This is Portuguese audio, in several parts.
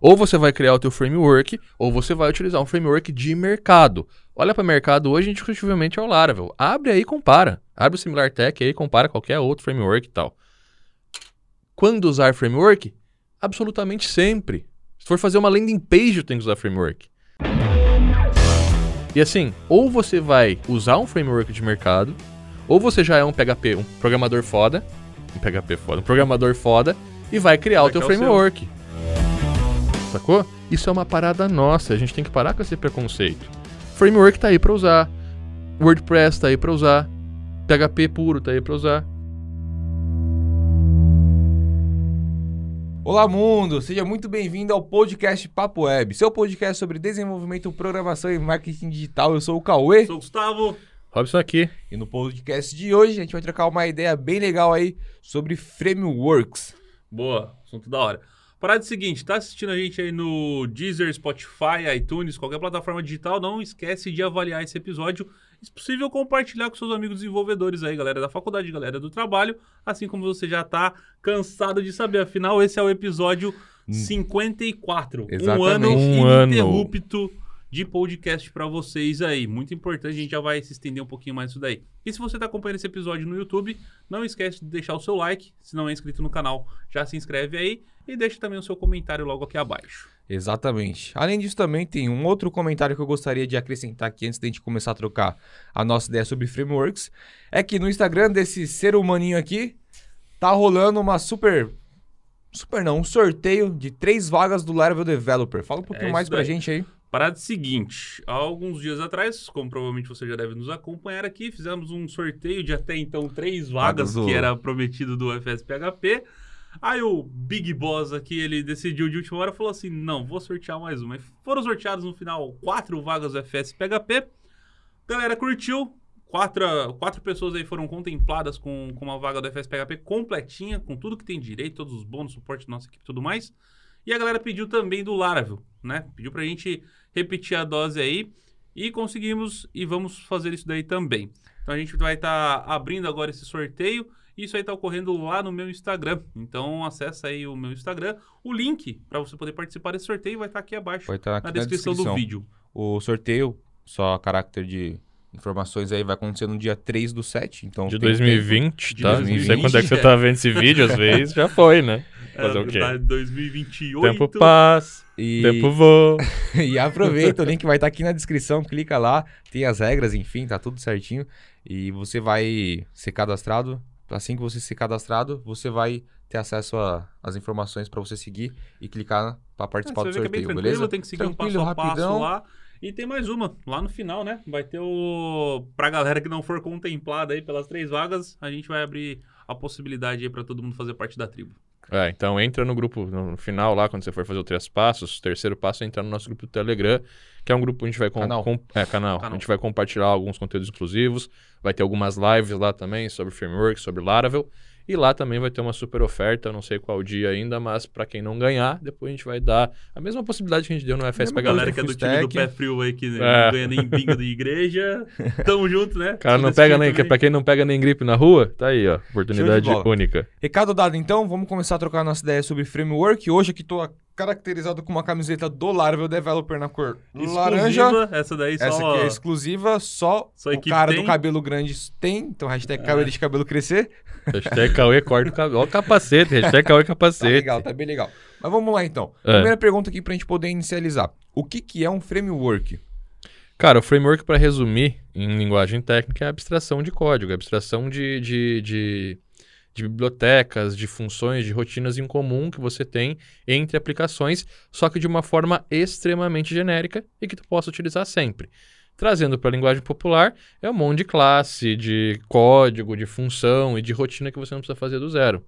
Ou você vai criar o teu framework, ou você vai utilizar um framework de mercado. Olha para o mercado hoje, indiscutivelmente é o Laravel. Abre aí e compara. Abre o Similar Tech aí, compara qualquer outro framework e tal. Quando usar framework? Absolutamente sempre. Se for fazer uma landing page, eu tenho que usar framework. E assim, ou você vai usar um framework de mercado, ou você já é um PHP, um programador foda, um PHP foda, um programador foda, e vai criar vai o teu framework. O Sacou? Isso é uma parada nossa, a gente tem que parar com esse preconceito. Framework tá aí para usar, WordPress tá aí para usar, PHP puro tá aí para usar. Olá, mundo! Seja muito bem-vindo ao podcast Papo Web, seu podcast sobre desenvolvimento, programação e marketing digital. Eu sou o Cauê. Sou o Gustavo. Robson aqui. E no podcast de hoje a gente vai trocar uma ideia bem legal aí sobre frameworks. Boa, assunto da hora. Parada é o seguinte, tá assistindo a gente aí no Deezer, Spotify, iTunes, qualquer plataforma digital, não esquece de avaliar esse episódio se possível, compartilhar com seus amigos desenvolvedores aí, galera da faculdade, galera do trabalho, assim como você já está cansado de saber. Afinal, esse é o episódio 54. Exatamente. Um ano um ininterrupto ano. De podcast para vocês aí. Muito importante, a gente já vai se estender um pouquinho mais nisso daí. E se você está acompanhando esse episódio no YouTube, não esquece de deixar o seu like. Se não é inscrito no canal, já se inscreve aí e deixa também o seu comentário logo aqui abaixo. Exatamente. Além disso, também tem um outro comentário que eu gostaria de acrescentar aqui antes da gente começar a trocar a nossa ideia sobre frameworks. É que no Instagram desse ser humaninho aqui, tá rolando uma super. Super não, um sorteio de três vagas do Laravel Developer. Fala um pouquinho é mais pra daí. gente aí. Parada seguinte, há alguns dias atrás, como provavelmente você já deve nos acompanhar aqui, fizemos um sorteio de até então três vagas do... que era prometido do FSPHP. Aí o Big Boss aqui, ele decidiu de última hora, falou assim, não, vou sortear mais uma. E foram sorteados no final quatro vagas do FS PHP. Galera curtiu, quatro, quatro pessoas aí foram contempladas com, com uma vaga do FS PHP completinha, com tudo que tem direito, todos os bônus, suporte da nossa equipe e tudo mais. E a galera pediu também do Laravel, né? Pediu pra gente repetir a dose aí e conseguimos e vamos fazer isso daí também. Então a gente vai estar tá abrindo agora esse sorteio. Isso aí está ocorrendo lá no meu Instagram. Então acessa aí o meu Instagram. O link para você poder participar desse sorteio vai estar tá aqui abaixo vai tá aqui na, descrição na, descrição do vídeo. O sorteio, só a caráter de informações aí, vai acontecer no dia 3 do 7. Então de 2020, tempo. tá? 2020, não sei quando é que você está vendo esse vídeo, às vezes já foi, né? Fazer é, o quê? 2028. Tempo paz, e... tempo voa. e aproveita, o link vai estar tá aqui na descrição, clica lá, tem as regras, enfim, tá tudo certinho. E você vai ser cadastrado Assim que você ser cadastrado, você vai ter acesso às informações para você seguir e clicar para participar é, do sorteio, é beleza? Tem que seguir tranquilo, um passo a rapidão. passo lá. E tem mais uma, lá no final, né? Vai ter o. Pra galera que não for contemplada aí pelas três vagas, a gente vai abrir a possibilidade aí para todo mundo fazer parte da tribo. É, então entra no grupo no final lá, quando você for fazer os três passos. O terceiro passo é entrar no nosso grupo do Telegram, que é um grupo que a gente vai... Com, canal. Com, é, canal. canal. A gente vai compartilhar alguns conteúdos exclusivos. Vai ter algumas lives lá também sobre framework, sobre Laravel. E lá também vai ter uma super oferta, não sei qual dia ainda, mas para quem não ganhar, depois a gente vai dar a mesma possibilidade que a gente deu no FS pra galera que é do time do pé frio aí, que é. não ganha nem bingo de igreja. Tamo junto, né? Cara, não pega nem, para quem não pega nem gripe na rua, tá aí, ó, oportunidade única. Recado dado então, vamos começar a trocar nossa ideia sobre framework. Hoje aqui tô caracterizado com uma camiseta do Laravel Developer na cor exclusiva, laranja. Essa daí só... Essa aqui é exclusiva, só, só o cara tem. do cabelo grande tem. Então, hashtag é. de cabelo crescer. Hashtag Cauê corta o cabelo. Olha o capacete, hashtag Cauê capacete. Tá legal, tá bem legal. Mas vamos lá então. É. Primeira pergunta aqui pra gente poder inicializar. O que, que é um framework? Cara, o framework, para resumir em linguagem técnica, é abstração de código, é abstração de, de, de de bibliotecas, de funções, de rotinas em comum que você tem entre aplicações, só que de uma forma extremamente genérica e que tu possa utilizar sempre. Trazendo para a linguagem popular, é um monte de classe, de código, de função e de rotina que você não precisa fazer do zero.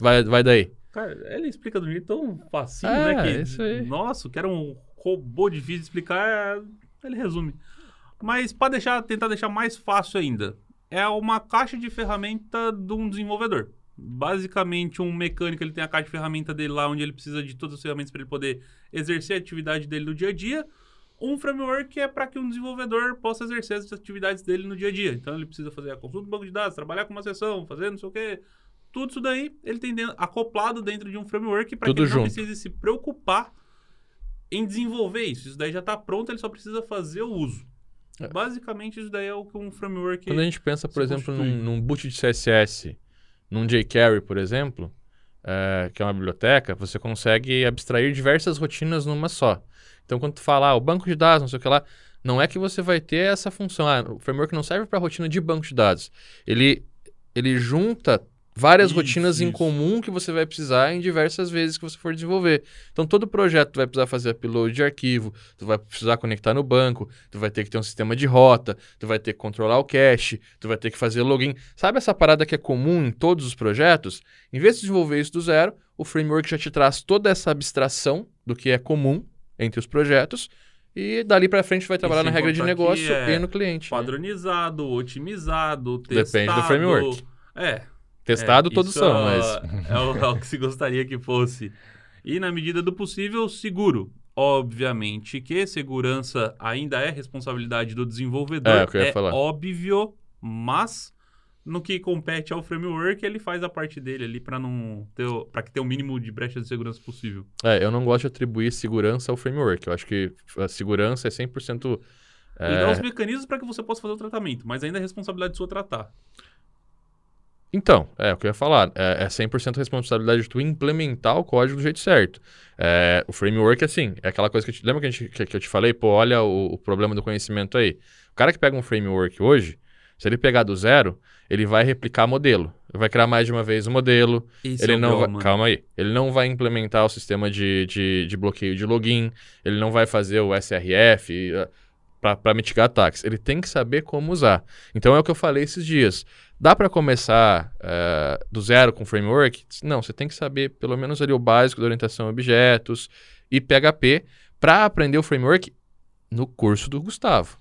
Vai, vai daí. Cara, ele explica do jeito tão facinho, é, né? Que, isso aí. Nossa, que era um robô difícil de explicar, ele resume. Mas para deixar, tentar deixar mais fácil ainda, é uma caixa de ferramenta de um desenvolvedor. Basicamente, um mecânico ele tem a caixa de ferramenta dele lá, onde ele precisa de todas as ferramentas para ele poder exercer a atividade dele no dia a dia. Um framework é para que um desenvolvedor possa exercer as atividades dele no dia a dia. Então, ele precisa fazer a consulta do banco de dados, trabalhar com uma sessão, fazer não sei o quê. Tudo isso daí ele tem dentro, acoplado dentro de um framework para que ele não precise se preocupar em desenvolver isso. Isso daí já está pronto, ele só precisa fazer o uso. É. Basicamente, isso daí é o que um framework. Quando a gente pensa, por exemplo, num, num, boot de CSS, num jQuery, por exemplo, é, que é uma biblioteca, você consegue abstrair diversas rotinas numa só. Então, quando tu fala, ah, o banco de dados, não sei o que lá, não é que você vai ter essa função. Ah, o framework não serve para rotina de banco de dados. Ele, ele junta várias isso, rotinas isso. em comum que você vai precisar em diversas vezes que você for desenvolver. Então, todo projeto tu vai precisar fazer upload de arquivo, tu vai precisar conectar no banco, tu vai ter que ter um sistema de rota, tu vai ter que controlar o cache, tu vai ter que fazer login. Sabe essa parada que é comum em todos os projetos? Em vez de desenvolver isso do zero, o framework já te traz toda essa abstração do que é comum entre os projetos e dali para frente vai trabalhar na regra de negócio é e no cliente. Né? Padronizado, né? otimizado, testado. Depende do framework. É, Testado é, todos são, mas. É o, é o que se gostaria que fosse. E, na medida do possível, seguro. Obviamente que segurança ainda é responsabilidade do desenvolvedor. É, o que eu ia é falar. óbvio, mas no que compete ao framework, ele faz a parte dele ali para não ter para que tenha o mínimo de brecha de segurança possível. É, eu não gosto de atribuir segurança ao framework. Eu acho que a segurança é 100% é... Ele dá os mecanismos para que você possa fazer o tratamento, mas ainda é responsabilidade sua tratar. Então, é o que eu ia falar. É, é 100% responsabilidade de tu implementar o código do jeito certo. É, o framework, assim, é aquela coisa que eu te, lembra que, gente, que, que eu te falei? Pô, olha o, o, problema do conhecimento aí. O cara que pega um framework hoje, se ele pegar do zero, ele vai replicar modelo. Ele vai criar mais de uma vez o modelo. Isso ele é não vai, Calma aí. Ele não vai implementar o sistema de, de, de bloqueio de login. Ele não vai fazer o SRF para mitigar ataques. Ele tem que saber como usar. Então é o que eu falei esses dias. Dá para começar uh, do zero com framework? Não, você tem que saber pelo menos ali o básico da orientação a objetos e PHP para aprender o framework no curso do Gustavo.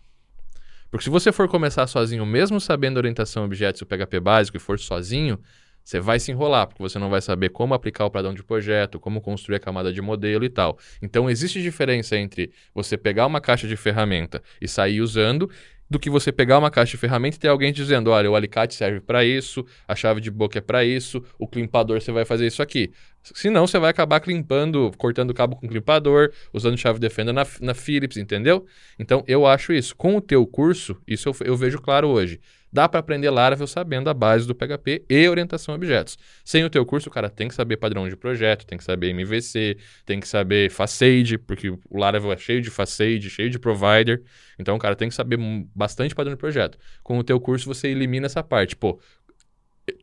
Porque se você for começar sozinho, mesmo sabendo orientação a objetos e o PHP básico e for sozinho, você vai se enrolar, porque você não vai saber como aplicar o padrão de projeto, como construir a camada de modelo e tal. Então, existe diferença entre você pegar uma caixa de ferramenta e sair usando do que você pegar uma caixa de ferramenta e ter alguém dizendo, olha, o alicate serve para isso, a chave de boca é para isso, o climpador você vai fazer isso aqui. Senão você vai acabar climpando, cortando o cabo com climpador, usando chave de fenda na, na Philips, entendeu? Então eu acho isso. Com o teu curso, isso eu, eu vejo claro hoje. Dá para aprender Laravel sabendo a base do PHP e orientação a objetos. Sem o teu curso, o cara tem que saber padrão de projeto, tem que saber MVC, tem que saber Facade, porque o Laravel é cheio de Facade, cheio de provider. Então o cara tem que saber bastante padrão de projeto. Com o teu curso você elimina essa parte. Pô,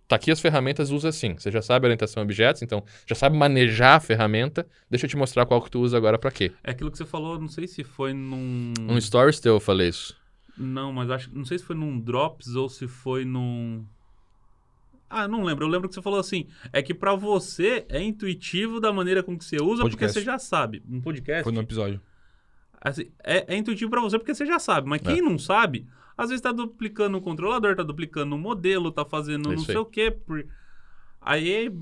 tá aqui as ferramentas, usa assim. Você já sabe orientação a objetos, então já sabe manejar a ferramenta. Deixa eu te mostrar qual que tu usa agora para quê. É aquilo que você falou, não sei se foi num... Um Stories teu eu falei isso. Não, mas acho não sei se foi num Drops ou se foi num ah, não lembro. Eu lembro que você falou assim, é que para você é intuitivo da maneira com que você usa, podcast. porque você já sabe. Um podcast. Foi no episódio. Assim, é, é, intuitivo para você porque você já sabe, mas quem é. não sabe, às vezes tá duplicando o controlador, tá duplicando o modelo, tá fazendo é não sei o quê. Por... Aí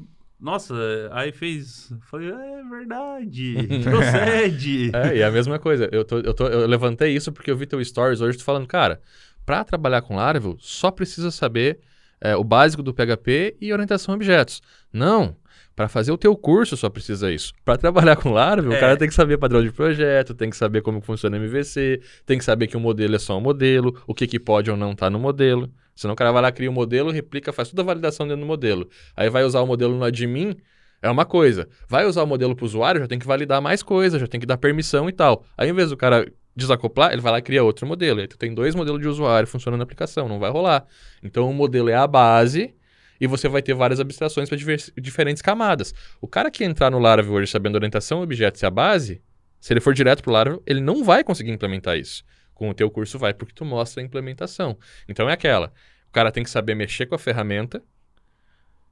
nossa, aí fez. Falei, é verdade, procede. é, e a mesma coisa. Eu, tô, eu, tô, eu levantei isso porque eu vi teu stories hoje, tô falando, cara, para trabalhar com Laravel, só precisa saber é, o básico do PHP e orientação a objetos. Não. Para fazer o teu curso só precisa isso. Para trabalhar com Laravel, é. o cara tem que saber padrão de projeto, tem que saber como funciona MVC, tem que saber que o um modelo é só um modelo, o que, que pode ou não estar tá no modelo. Senão o cara vai lá, cria o um modelo, replica, faz toda a validação dentro do modelo. Aí vai usar o modelo no admin, é uma coisa. Vai usar o modelo para o usuário, já tem que validar mais coisa, já tem que dar permissão e tal. Aí, ao invés do cara desacoplar, ele vai lá e cria outro modelo. Aí tu tem dois modelos de usuário funcionando na aplicação, não vai rolar. Então, o modelo é a base e você vai ter várias abstrações para diferentes camadas. O cara que entrar no Laravel hoje sabendo orientação a objetos e a base, se ele for direto para o Laravel, ele não vai conseguir implementar isso com o teu curso vai, porque tu mostra a implementação. Então é aquela, o cara tem que saber mexer com a ferramenta,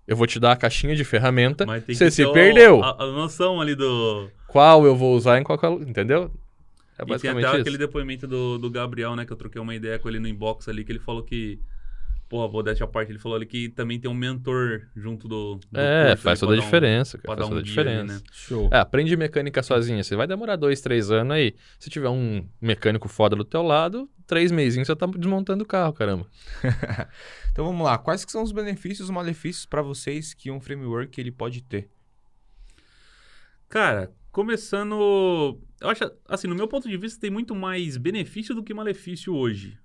eu vou te dar a caixinha de ferramenta, você se perdeu. A, a, noção ali do... Qual eu vou usar em qual... Entendeu? É basicamente e tem até isso. aquele depoimento do, do Gabriel, né, que eu troquei uma ideia com ele no inbox ali, que ele falou que Porra, modéstia à parte, ele falou ali que também tem um mentor junto do. do é, curso, faz toda a diferença, um, cara. Faz toda a diferença. Ali, né? Show. É, aprende mecânica sozinha. Você vai demorar dois, três anos aí. Se tiver um mecânico foda do teu lado, três meses você tá desmontando o carro, caramba. então vamos lá. Quais que são os benefícios e malefícios para vocês que um framework ele pode ter? Cara, Começando. Eu acho, assim, no meu ponto de vista, tem muito mais benefício do que malefício hoje.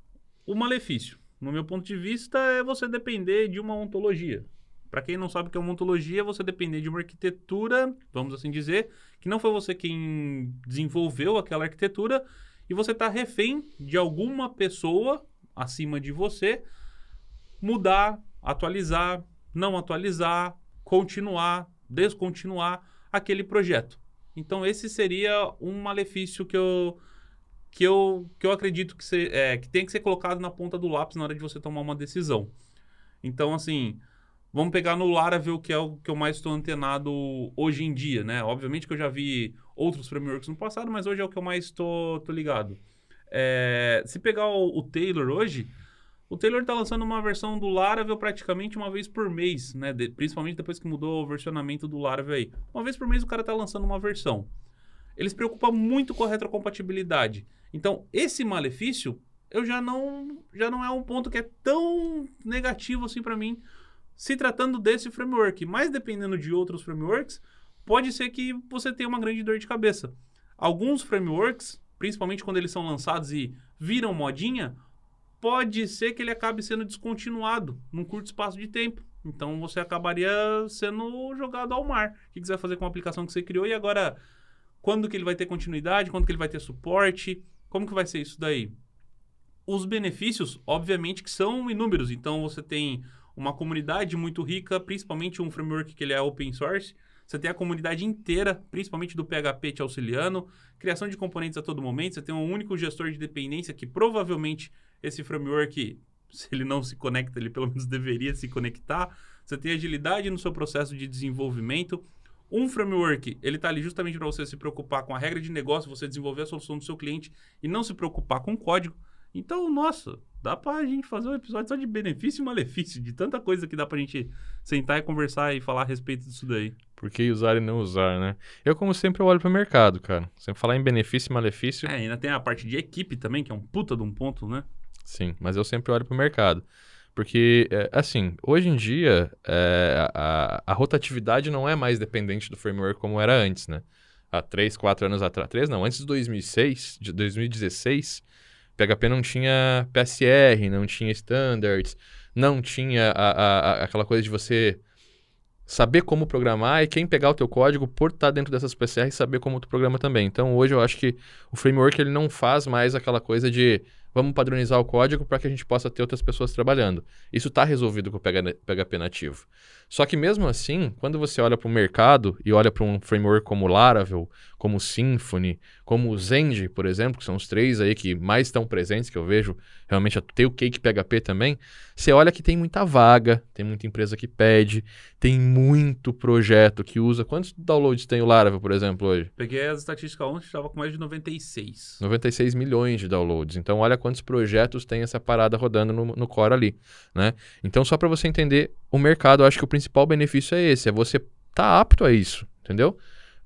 O malefício, no meu ponto de vista, é você depender de uma ontologia. Para quem não sabe o que é uma ontologia, você depender de uma arquitetura, vamos assim dizer, que não foi você quem desenvolveu aquela arquitetura e você está refém de alguma pessoa acima de você mudar, atualizar, não atualizar, continuar, descontinuar aquele projeto. Então esse seria um malefício que eu que eu, que eu acredito que, é, que tem que ser colocado na ponta do lápis na hora de você tomar uma decisão. Então, assim, vamos pegar no Laravel, que é o que eu mais estou antenado hoje em dia, né? Obviamente que eu já vi outros frameworks no passado, mas hoje é o que eu mais estou ligado. É, se pegar o, o Taylor hoje, o Taylor está lançando uma versão do Laravel praticamente uma vez por mês, né? De, principalmente depois que mudou o versionamento do Laravel aí. Uma vez por mês o cara está lançando uma versão. Ele se preocupa muito com a retrocompatibilidade. Então, esse malefício, eu já não, já não é um ponto que é tão negativo assim para mim, se tratando desse framework. Mas dependendo de outros frameworks, pode ser que você tenha uma grande dor de cabeça. Alguns frameworks, principalmente quando eles são lançados e viram modinha, pode ser que ele acabe sendo descontinuado num curto espaço de tempo. Então você acabaria sendo jogado ao mar. O que vai fazer com a aplicação que você criou e agora quando que ele vai ter continuidade, quando que ele vai ter suporte, como que vai ser isso daí? Os benefícios, obviamente, que são inúmeros. Então você tem uma comunidade muito rica, principalmente um framework que ele é open source. Você tem a comunidade inteira, principalmente do PHP te auxiliando, criação de componentes a todo momento. Você tem um único gestor de dependência que provavelmente esse framework, se ele não se conecta, ele pelo menos deveria se conectar. Você tem agilidade no seu processo de desenvolvimento. Um framework, ele está ali justamente para você se preocupar com a regra de negócio, você desenvolver a solução do seu cliente e não se preocupar com o código. Então, nossa, dá para a gente fazer um episódio só de benefício e malefício, de tanta coisa que dá para a gente sentar e conversar e falar a respeito disso daí. Por que usar e não usar, né? Eu, como sempre, olho para o mercado, cara. Sempre falar em benefício e malefício. É, ainda tem a parte de equipe também, que é um puta de um ponto, né? Sim, mas eu sempre olho para o mercado. Porque, é, assim, hoje em dia, é, a, a, rotatividade não é mais dependente do framework como era antes, né? Há 3, 4 anos atrás. 3 não, antes de 2006, de 2016, PHP não tinha PSR, não tinha standards, não tinha a, a, aquela coisa de você saber como programar e quem pegar o teu código por estar dentro dessas PSR saber como tu programa também. Então, hoje eu acho que o framework ele não faz mais aquela coisa de vamos padronizar o código para que a gente possa ter outras pessoas trabalhando. Isso está resolvido com o PHP nativo. Só que mesmo assim, quando você olha para o mercado e olha para um framework como Laravel, como Symfony, como o Zend, por exemplo, que são os três aí que mais estão presentes, que eu vejo realmente tem o Cake PHP também, você olha que tem muita vaga, tem muita empresa que pede, tem muito projeto que usa. Quantos downloads tem o Laravel, por exemplo, hoje? Peguei as estatísticas ontem, estava com mais de 96. 96 milhões de downloads. Então olha quantos projetos tem essa parada rodando no, no core ali, né? Então só para você entender o mercado, eu acho que o principal benefício é esse, é você tá apto a isso, entendeu?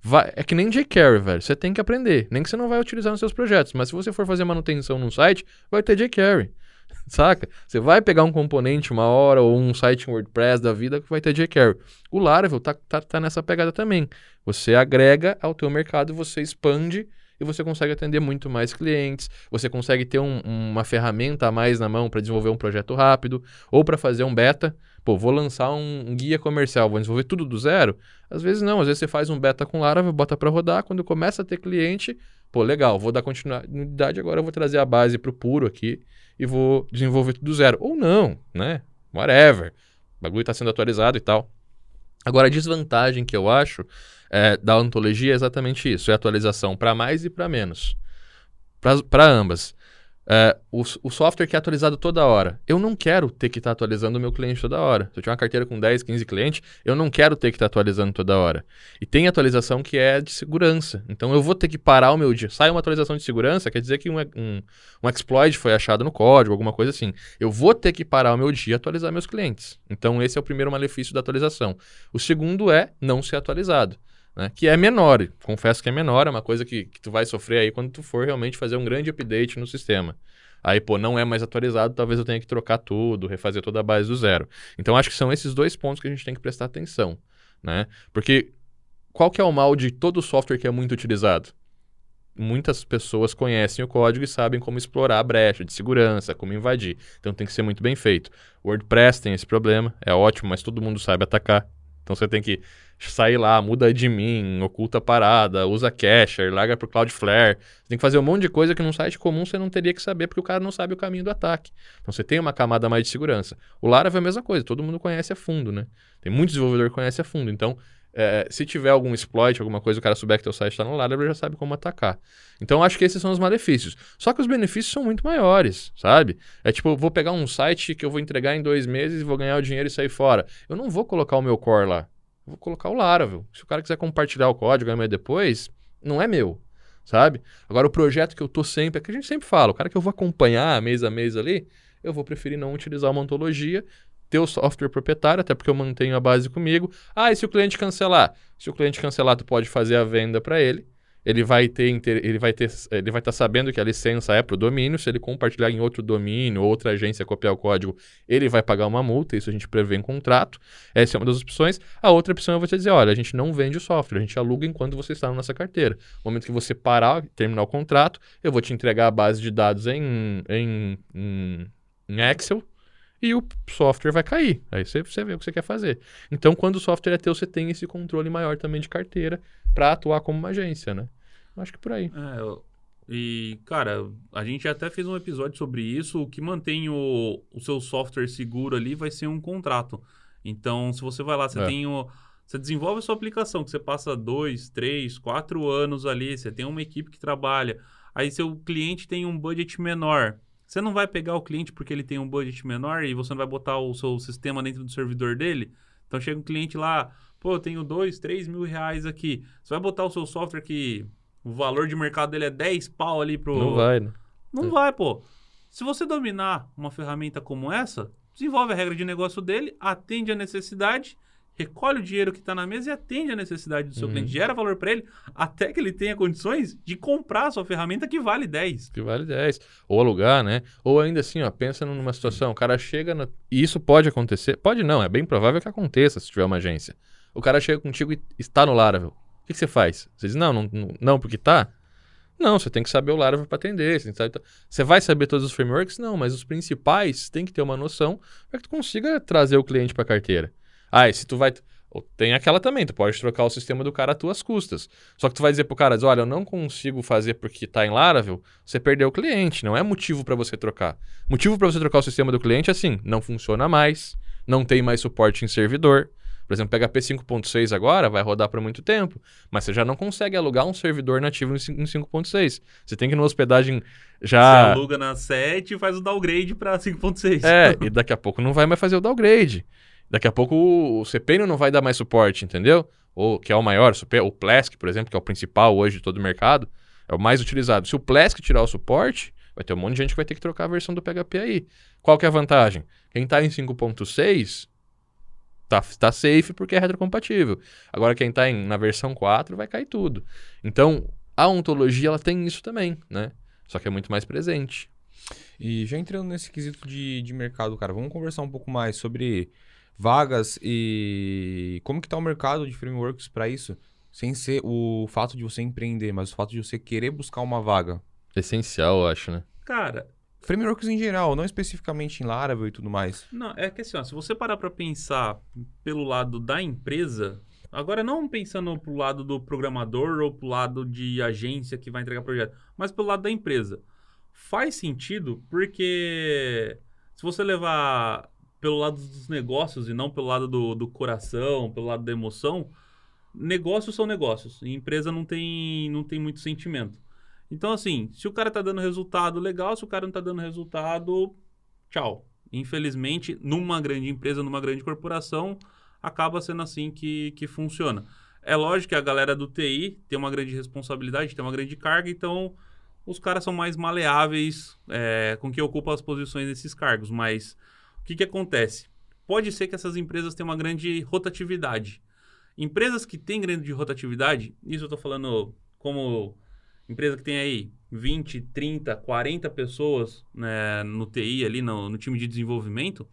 Vai, é que nem jQuery, velho. Você tem que aprender. Nem que você não vai utilizar nos seus projetos. Mas se você for fazer manutenção num site, vai ter jQuery. Saca? Você vai pegar um componente uma hora ou um site WordPress da vida que vai ter jQuery. O Laravel tá, tá, tá nessa pegada também. Você agrega ao teu mercado, você expande e você consegue atender muito mais clientes, você consegue ter um, uma ferramenta a mais na mão para desenvolver um projeto rápido ou para fazer um beta. Pô, vou lançar um, guia comercial, vou desenvolver tudo do zero? Às vezes não, às vezes você faz um beta com Laravel, bota para rodar, quando começa a ter cliente, pô, legal, vou dar continuidade agora, eu vou trazer a base para o puro aqui e vou desenvolver tudo do zero. Ou não, né? Whatever. O bagulho está sendo atualizado e tal. Agora, a desvantagem que eu acho é, da ontologia é exatamente isso: é atualização para mais e para menos. Para ambas. É, o, o, software que é atualizado toda hora. Eu não quero ter que estar tá atualizando o meu cliente toda hora. Se eu tiver uma carteira com 10, 15 clientes, eu não quero ter que estar tá atualizando toda hora. E tem atualização que é de segurança. Então eu vou ter que parar o meu dia. Sai uma atualização de segurança, quer dizer que um, um, um exploit foi achado no código, alguma coisa assim. Eu vou ter que parar o meu dia e atualizar meus clientes. Então esse é o primeiro malefício da atualização. O segundo é não ser atualizado né? Que é menor, confesso que é menor, é uma coisa que, que tu vai sofrer aí quando tu for realmente fazer um grande update no sistema. Aí, pô, não é mais atualizado, talvez eu tenha que trocar tudo, refazer toda a base do zero. Então, acho que são esses dois pontos que a gente tem que prestar atenção, né? Porque qual que é o mal de todo software que é muito utilizado? Muitas pessoas conhecem o código e sabem como explorar a brecha de segurança, como invadir. Então tem que ser muito bem feito. WordPress tem esse problema, é ótimo, mas todo mundo sabe atacar. Então você tem que sair lá, muda de mim, oculta parada, usa cacher, larga pro Cloudflare. Você tem que fazer um monte de coisa que num site comum você não teria que saber, porque o cara não sabe o caminho do ataque. Então você tem uma camada mais de segurança. O Laravel é a mesma coisa, todo mundo conhece a fundo, né? Tem muito desenvolvedor que conhece a fundo. Então, é, se tiver algum exploit, alguma coisa, o cara souber que teu site está no Laravel, já sabe como atacar. Então, acho que esses são os malefícios. Só que os benefícios são muito maiores, sabe? É tipo, vou pegar um site que eu vou entregar em dois meses e vou ganhar o dinheiro e sair fora. Eu não vou colocar o meu core lá vou colocar o Laravel. Se o cara quiser compartilhar o código amanhã depois, não é meu, sabe? Agora, o projeto que eu tô sempre, é que a gente sempre fala, o cara que eu vou acompanhar mês a mês ali, eu vou preferir não utilizar uma ontologia, ter o software proprietário, até porque eu mantenho a base comigo. Ah, e se o cliente cancelar? Se o cliente cancelar, tu pode fazer a venda para ele ele vai ter ele vai ter ele vai estar tá sabendo que a licença é para o domínio. Se ele compartilhar em outro domínio, outra agência copiar o código, ele vai pagar uma multa. Isso a gente prevê em contrato. Essa é uma das opções. A outra opção é você dizer, olha, a gente não vende o software, a gente aluga enquanto você está na nossa carteira. No momento que você parar, terminar o contrato, eu vou te entregar a base de dados em, em, em, em Excel e o software vai cair. Aí você, você vê o que você quer fazer. Então, quando o software é teu, você tem esse controle maior também de carteira para atuar como uma agência, né? Acho que por aí. É, e, cara, a gente até fez um episódio sobre isso. O que mantém o, o seu software seguro ali vai ser um contrato. Então, se você vai lá, você é. tem o. Você desenvolve a sua aplicação, que você passa dois, três, quatro anos ali, você tem uma equipe que trabalha. Aí seu cliente tem um budget menor. Você não vai pegar o cliente porque ele tem um budget menor e você não vai botar o seu sistema dentro do servidor dele. Então chega um cliente lá, pô, eu tenho dois, três mil reais aqui. Você vai botar o seu software que o valor de mercado dele é 10 pau ali pro. Não vai, né? Não é. vai, pô. Se você dominar uma ferramenta como essa, desenvolve a regra de negócio dele, atende a necessidade, recolhe o dinheiro que está na mesa e atende a necessidade do seu uhum. cliente. Gera valor para ele até que ele tenha condições de comprar a sua ferramenta que vale 10. Que vale 10. Ou alugar, né? Ou ainda assim, ó, pensa numa situação, o cara chega. E isso pode acontecer. Pode não, é bem provável que aconteça se tiver uma agência. O cara chega contigo e está no Laravel que, que você faz? Você diz, não, não, não, porque tá? Não, você tem que saber o Laravel para atender. Você, saber... você, vai saber todos os frameworks? Não, mas os principais tem que ter uma noção para que tu consiga trazer o cliente para a carteira. Ah, e se tu vai... Tem aquela também, tu pode trocar o sistema do cara às tuas custas. Só que tu vai dizer pro cara, olha, eu não consigo fazer porque tá em Laravel, você perdeu o cliente, não é motivo para você trocar. Motivo para você trocar o sistema do cliente é assim, não funciona mais, não tem mais suporte em servidor, por exemplo, PHP 5.6 agora vai rodar por muito tempo, mas você já não consegue alugar um servidor nativo em 5.6. Você tem que ir numa hospedagem já. Você aluga na 7 e faz o downgrade para 5.6. É, e daqui a pouco não vai mais fazer o downgrade. Daqui a pouco o CPN não vai dar mais suporte, entendeu? Ou que é o maior, o Plesk, por exemplo, que é o principal hoje de todo o mercado, é o mais utilizado. Se o Plesk tirar o suporte, vai ter um monte de gente que vai ter que trocar a versão do PHP aí. Qual que é a vantagem? Quem está em 5.6 tá, tá safe porque é retrocompatível. Agora, quem está na versão 4 vai cair tudo. Então, a ontologia ela tem isso também, né? Só que é muito mais presente. E já entrando nesse quesito de, de mercado, cara, vamos conversar um pouco mais sobre vagas e como que está o mercado de frameworks para isso? Sem ser o fato de você empreender, mas o fato de você querer buscar uma vaga. Essencial, eu acho, né? Cara, Frameworks em geral, não especificamente em Laravel e tudo mais. Não, é que assim, ó, se você parar para pensar pelo lado da empresa, agora não pensando pro lado do programador ou pro lado de agência que vai entregar projeto, mas pelo lado da empresa. Faz sentido porque se você levar pelo lado dos negócios e não pelo lado do, do coração, pelo lado da emoção, negócios são negócios. E empresa não tem, não tem muito sentimento. Então, assim, se o cara tá dando resultado, legal. Se o cara não tá dando resultado, tchau. Infelizmente, numa grande empresa, numa grande corporação, acaba sendo assim que, que funciona. É lógico que a galera do TI tem uma grande responsabilidade, tem uma grande carga, então os caras são mais maleáveis é, com que ocupam as posições nesses cargos. Mas que, que acontece? Pode ser que essas empresas tenham uma grande rotatividade. Empresas que têm grande rotatividade, isso eu estou falando como empresa que tem aí 20, 30, 40 pessoas né, no TI ali, no, no time de desenvolvimento, o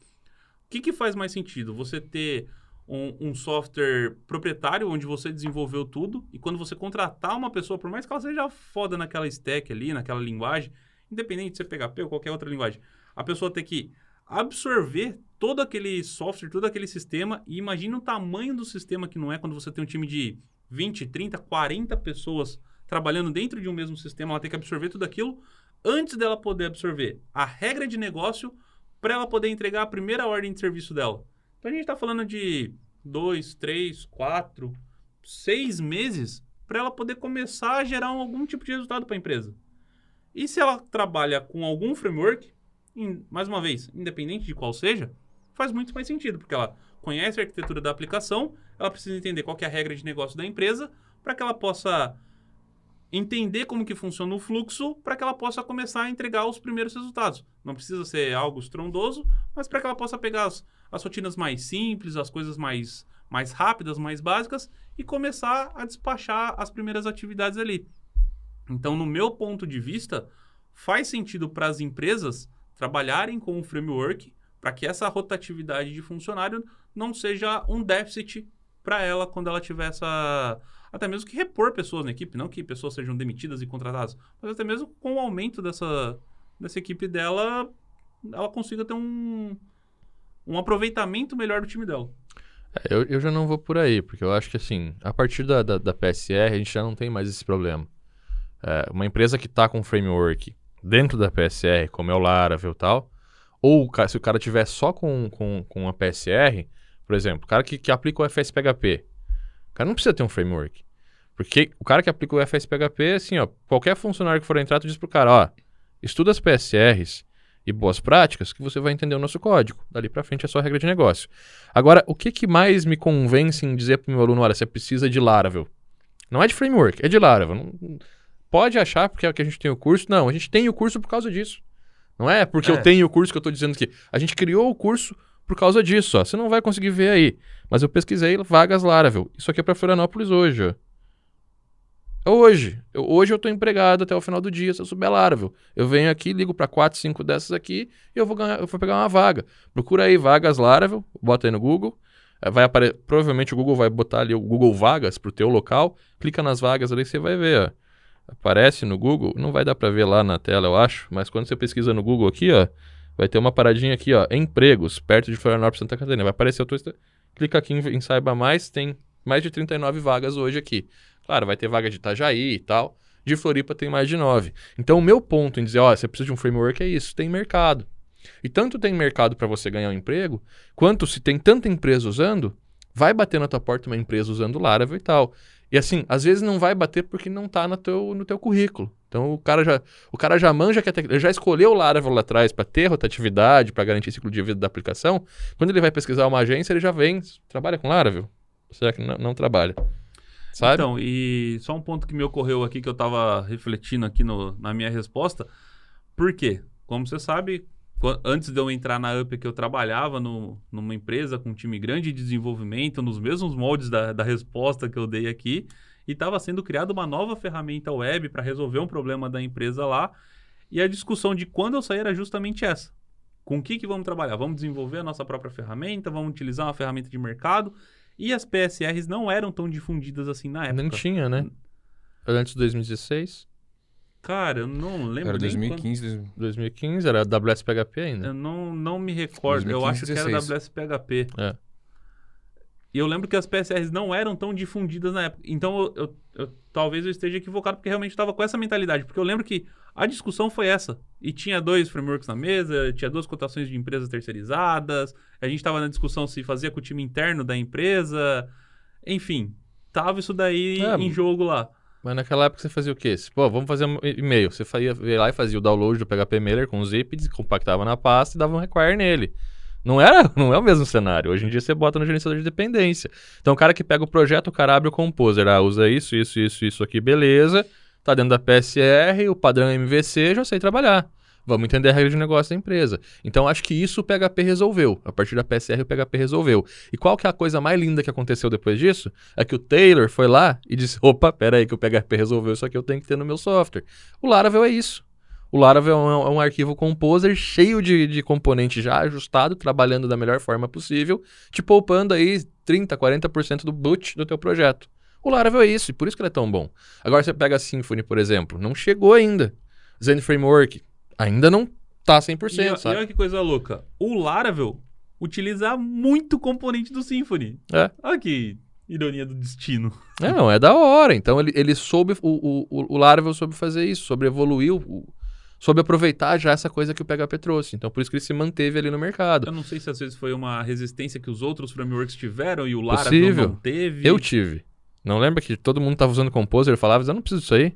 que, que faz mais sentido? Você ter um, um, software proprietário onde você desenvolveu tudo e quando você contratar uma pessoa, por mais que ela seja foda naquela stack ali, naquela linguagem, independente de ser PHP ou qualquer outra linguagem, a pessoa tem que absorver todo aquele software, todo aquele sistema e imagina o tamanho do sistema que não é quando você tem um time de 20, 30, 40 pessoas trabalhando dentro de um mesmo sistema, ela tem que absorver tudo aquilo antes dela poder absorver a regra de negócio para ela poder entregar a primeira ordem de serviço dela. Então a gente está falando de dois, três, quatro, seis meses para ela poder começar a gerar algum tipo de resultado para a empresa. E se ela trabalha com algum framework, mais uma vez, independente de qual seja, faz muito mais sentido, porque ela conhece a arquitetura da aplicação, ela precisa entender qual é a regra de negócio da empresa, para que ela possa entender como que funciona o fluxo, para que ela possa começar a entregar os primeiros resultados. Não precisa ser algo estrondoso, mas para que ela possa pegar as, as rotinas mais simples, as coisas mais, mais rápidas, mais básicas, e começar a despachar as primeiras atividades ali. Então, no meu ponto de vista, faz sentido para as empresas trabalharem com o framework para que essa rotatividade de funcionário não seja um déficit para ela quando ela tiver essa. Até mesmo que repor pessoas na equipe, não que pessoas sejam demitidas e contratadas, mas até mesmo com o aumento dessa, dessa equipe dela, ela consiga ter um, um aproveitamento melhor do time dela. É, eu, eu já não vou por aí, porque eu acho que assim, a partir da, da, da PSR, a gente já não tem mais esse problema. É, uma empresa que está com framework dentro da PSR, como é o Laravel e tal, ou se o cara tiver só com, com, com a PSR, por exemplo, o cara que, que aplica o FSPHP, o cara não precisa ter um framework. Porque o cara que aplica o FSPHP, assim, ó, qualquer funcionário que for entrar, tu diz pro cara, ó, estuda as PSRs e boas práticas que você vai entender o nosso código. Dali para frente é só regra de negócio. Agora, o que, que mais me convence em dizer pro meu aluno, olha, você precisa de Laravel? Não é de framework, é de Laravel. Não, pode achar porque é que a gente tem o curso. Não, a gente tem o curso por causa disso. Não é porque é. eu tenho o curso que eu estou dizendo que a gente criou o curso por causa disso, ó. Você não vai conseguir ver aí. Mas eu pesquisei vagas Laravel. Isso aqui é para Florianópolis hoje, ó. É hoje. Eu, hoje eu estou empregado até o final do dia se eu souber Laravel. Eu venho aqui, ligo para quatro, cinco dessas aqui e eu vou, ganhar, eu vou pegar uma vaga. Procura aí vagas Laravel, bota aí no Google. É, vai apare... Provavelmente o Google vai botar ali o Google Vagas pro teu local. Clica nas vagas ali que você vai ver, ó aparece no Google, não vai dar para ver lá na tela, eu acho, mas quando você pesquisa no Google aqui, ó, vai ter uma paradinha aqui, ó, empregos, perto de Florianópolis, Santa Catarina. Vai aparecer o tua... Clica aqui em, em Saiba Mais, tem mais de 39 vagas hoje aqui. Claro, vai ter vaga de Itajaí e tal. De Floripa tem mais de 9. Então, o meu ponto em dizer, ó, você precisa de um framework é isso, tem mercado. E tanto tem mercado para você ganhar um emprego, quanto se tem tanta empresa usando, vai bater na tua porta uma empresa usando Laravel e tal. E assim, às vezes não vai bater porque não está no teu, no teu currículo. Então o cara já, o cara já manja que ele já escolheu o Laravel lá atrás para ter rotatividade, para garantir ciclo de vida da aplicação. Quando ele vai pesquisar uma agência, ele já vem, trabalha com Laravel? Será que não, não trabalha? Sabe? Então, e só um ponto que me ocorreu aqui que eu estava refletindo aqui no, na minha resposta. Por quê? Como você sabe, antes de eu entrar na UP, que eu trabalhava no, numa empresa com um time grande de desenvolvimento, nos mesmos moldes da, da resposta que eu dei aqui, e estava sendo criada uma nova ferramenta web para resolver um problema da empresa lá. E a discussão de quando eu sair era justamente essa. Com o que, que vamos trabalhar? Vamos desenvolver a nossa própria ferramenta? Vamos utilizar uma ferramenta de mercado? E as PSRs não eram tão difundidas assim na época. Não tinha, né? Antes de 2016. Cara, eu não lembro. Era 2015. Quando... 2015, era WSPHP ainda. Eu não, não me recordo. 2015, eu acho 16. que era WSPHP. É. E eu lembro que as PSRs não eram tão difundidas na época. Então, eu, eu, eu talvez eu esteja equivocado, porque realmente estava com essa mentalidade. Porque eu lembro que a discussão foi essa. E tinha dois frameworks na mesa, tinha duas cotações de empresas terceirizadas. A gente estava na discussão se fazia com o time interno da empresa. Enfim, tava isso daí é, em jogo lá. Mas naquela época você fazia o quê? Pô, vamos fazer um e-mail. Você ia lá e fazia o download do PHP Mailer com o zip, compactava na pasta e dava um require nele. Não era, não é o mesmo cenário. Hoje em dia você bota no gerenciador de dependência. Então o cara que pega o projeto, o cara abre o composer, ah, usa isso, isso, isso, isso aqui, beleza. Tá dentro da PSR, o padrão MVC, já sei trabalhar. Vamos entender a regra de negócio da empresa. Então, acho que isso o PHP resolveu. A partir da PSR, o PHP resolveu. E qual que é a coisa mais linda que aconteceu depois disso? É que o Taylor foi lá e disse, opa, peraí que o PHP resolveu isso aqui, eu tenho que ter no meu software. O Laravel é isso. O Laravel é um, é um arquivo composer cheio de, de componente já ajustado, trabalhando da melhor forma possível, te poupando aí 30, 40% do boot do teu projeto. O Laravel é isso, e por isso que ele é tão bom. Agora você pega a Symfony, por exemplo, não chegou ainda. Zen Framework ainda não tá 100%, E, sabe? e olha que coisa louca. O Laravel utiliza muito componente do Symfony. É. Olha que ironia do destino. É, não, é da hora. Então ele, ele soube, o, o, o Laravel soube fazer isso, soube evoluir, o, soube aproveitar já essa coisa que o PHP trouxe. Então por isso que ele se manteve ali no mercado. Eu não sei se às vezes foi uma resistência que os outros frameworks tiveram e o Laravel Possível. não teve. Eu tive. Não lembra que todo mundo tava usando Composer e falava, eu não preciso disso aí.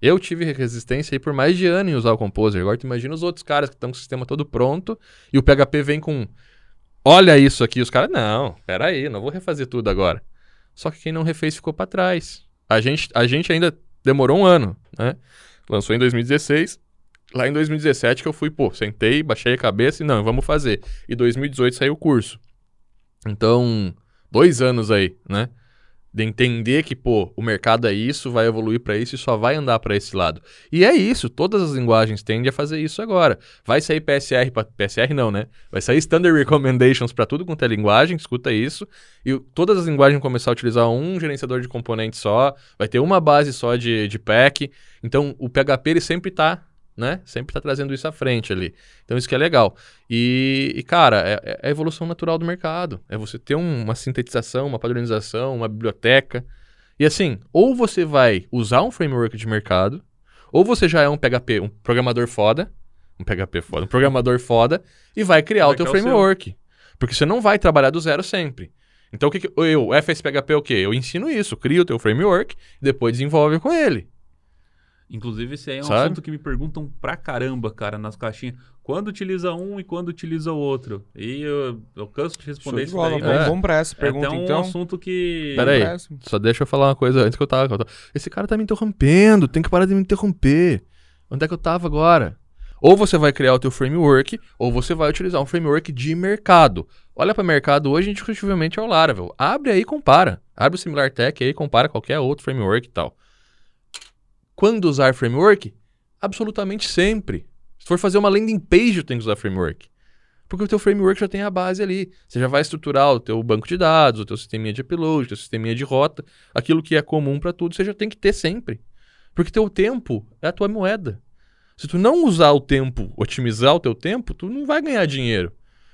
Eu tive resistência aí por mais de ano em usar o Composer. Agora tu imagina os outros caras que estão com o sistema todo pronto e o PHP vem com olha isso aqui. Os caras, não, peraí, não vou refazer tudo agora. Só que quem não refez ficou para trás. A gente, a gente ainda demorou um ano, né? Lançou em 2016. Lá em 2017 que eu fui, pô, sentei, baixei a cabeça e não, vamos fazer. E 2018 saiu o curso. Então, dois anos aí, né? De entender que, pô, o mercado é isso, vai evoluir para isso e só vai andar para esse lado. E é isso, todas as linguagens tendem a fazer isso agora. Vai sair PSR para PSR não, né? Vai sair Standard Recommendations para tudo quanto é linguagem, escuta isso. E todas as linguagens vão começar a utilizar um gerenciador de componentes só, vai ter uma base só de, de pack. Então, o PHP ele sempre tá, né? Sempre tá trazendo isso à frente ali. Então, isso que é legal. E, e, cara, é, é a evolução natural do mercado. É você ter um- uma sintetização, uma padronização, uma biblioteca. E assim, ou você vai usar um framework de mercado, ou você já é um PHP, um programador foda, um PHP foda, um programador foda, e vai criar Vai o teu criar o framework. Porque você não vai trabalhar do zero sempre. Então, o que, que eu, FSPHP é o quê? Eu ensino isso, crio o teu framework, depois desenvolve com ele. Inclusive, esse aí é um Sabe? assunto que me perguntam pra caramba, cara, nas caixinhas. Quando utiliza um e quando utiliza o outro? E eu, eu canso de responder de isso bola. daí, Vamos, mas É. vamos pra essa é pergunta, até um então. assunto que... Pera aí. Vamos pra essa. Só deixa eu falar uma coisa antes que eu tava. que eu tava- Esse cara tá me interrompendo, tem que parar de me interromper. Onde é que eu tava agora? Ou você vai criar o teu framework, ou você vai utilizar um framework de mercado. Olha para mercado hoje, indiscutivelmente é o Laravel. Abre aí e compara. Abre o Similar Tech aí, compara qualquer outro framework e tal. Quando usar framework? Absolutamente sempre. Se for fazer uma landing page, tem que usar framework. Porque o teu framework já tem a base ali. Você já vai estruturar o teu banco de dados, o teu sisteminha de upload, o teu sisteminha de rota. Aquilo que é comum para tudo, você já tem que ter sempre. Porque teu tempo é a tua moeda. Se tu não usar o tempo, otimizar o teu tempo, tu não vai ganhar dinheiro.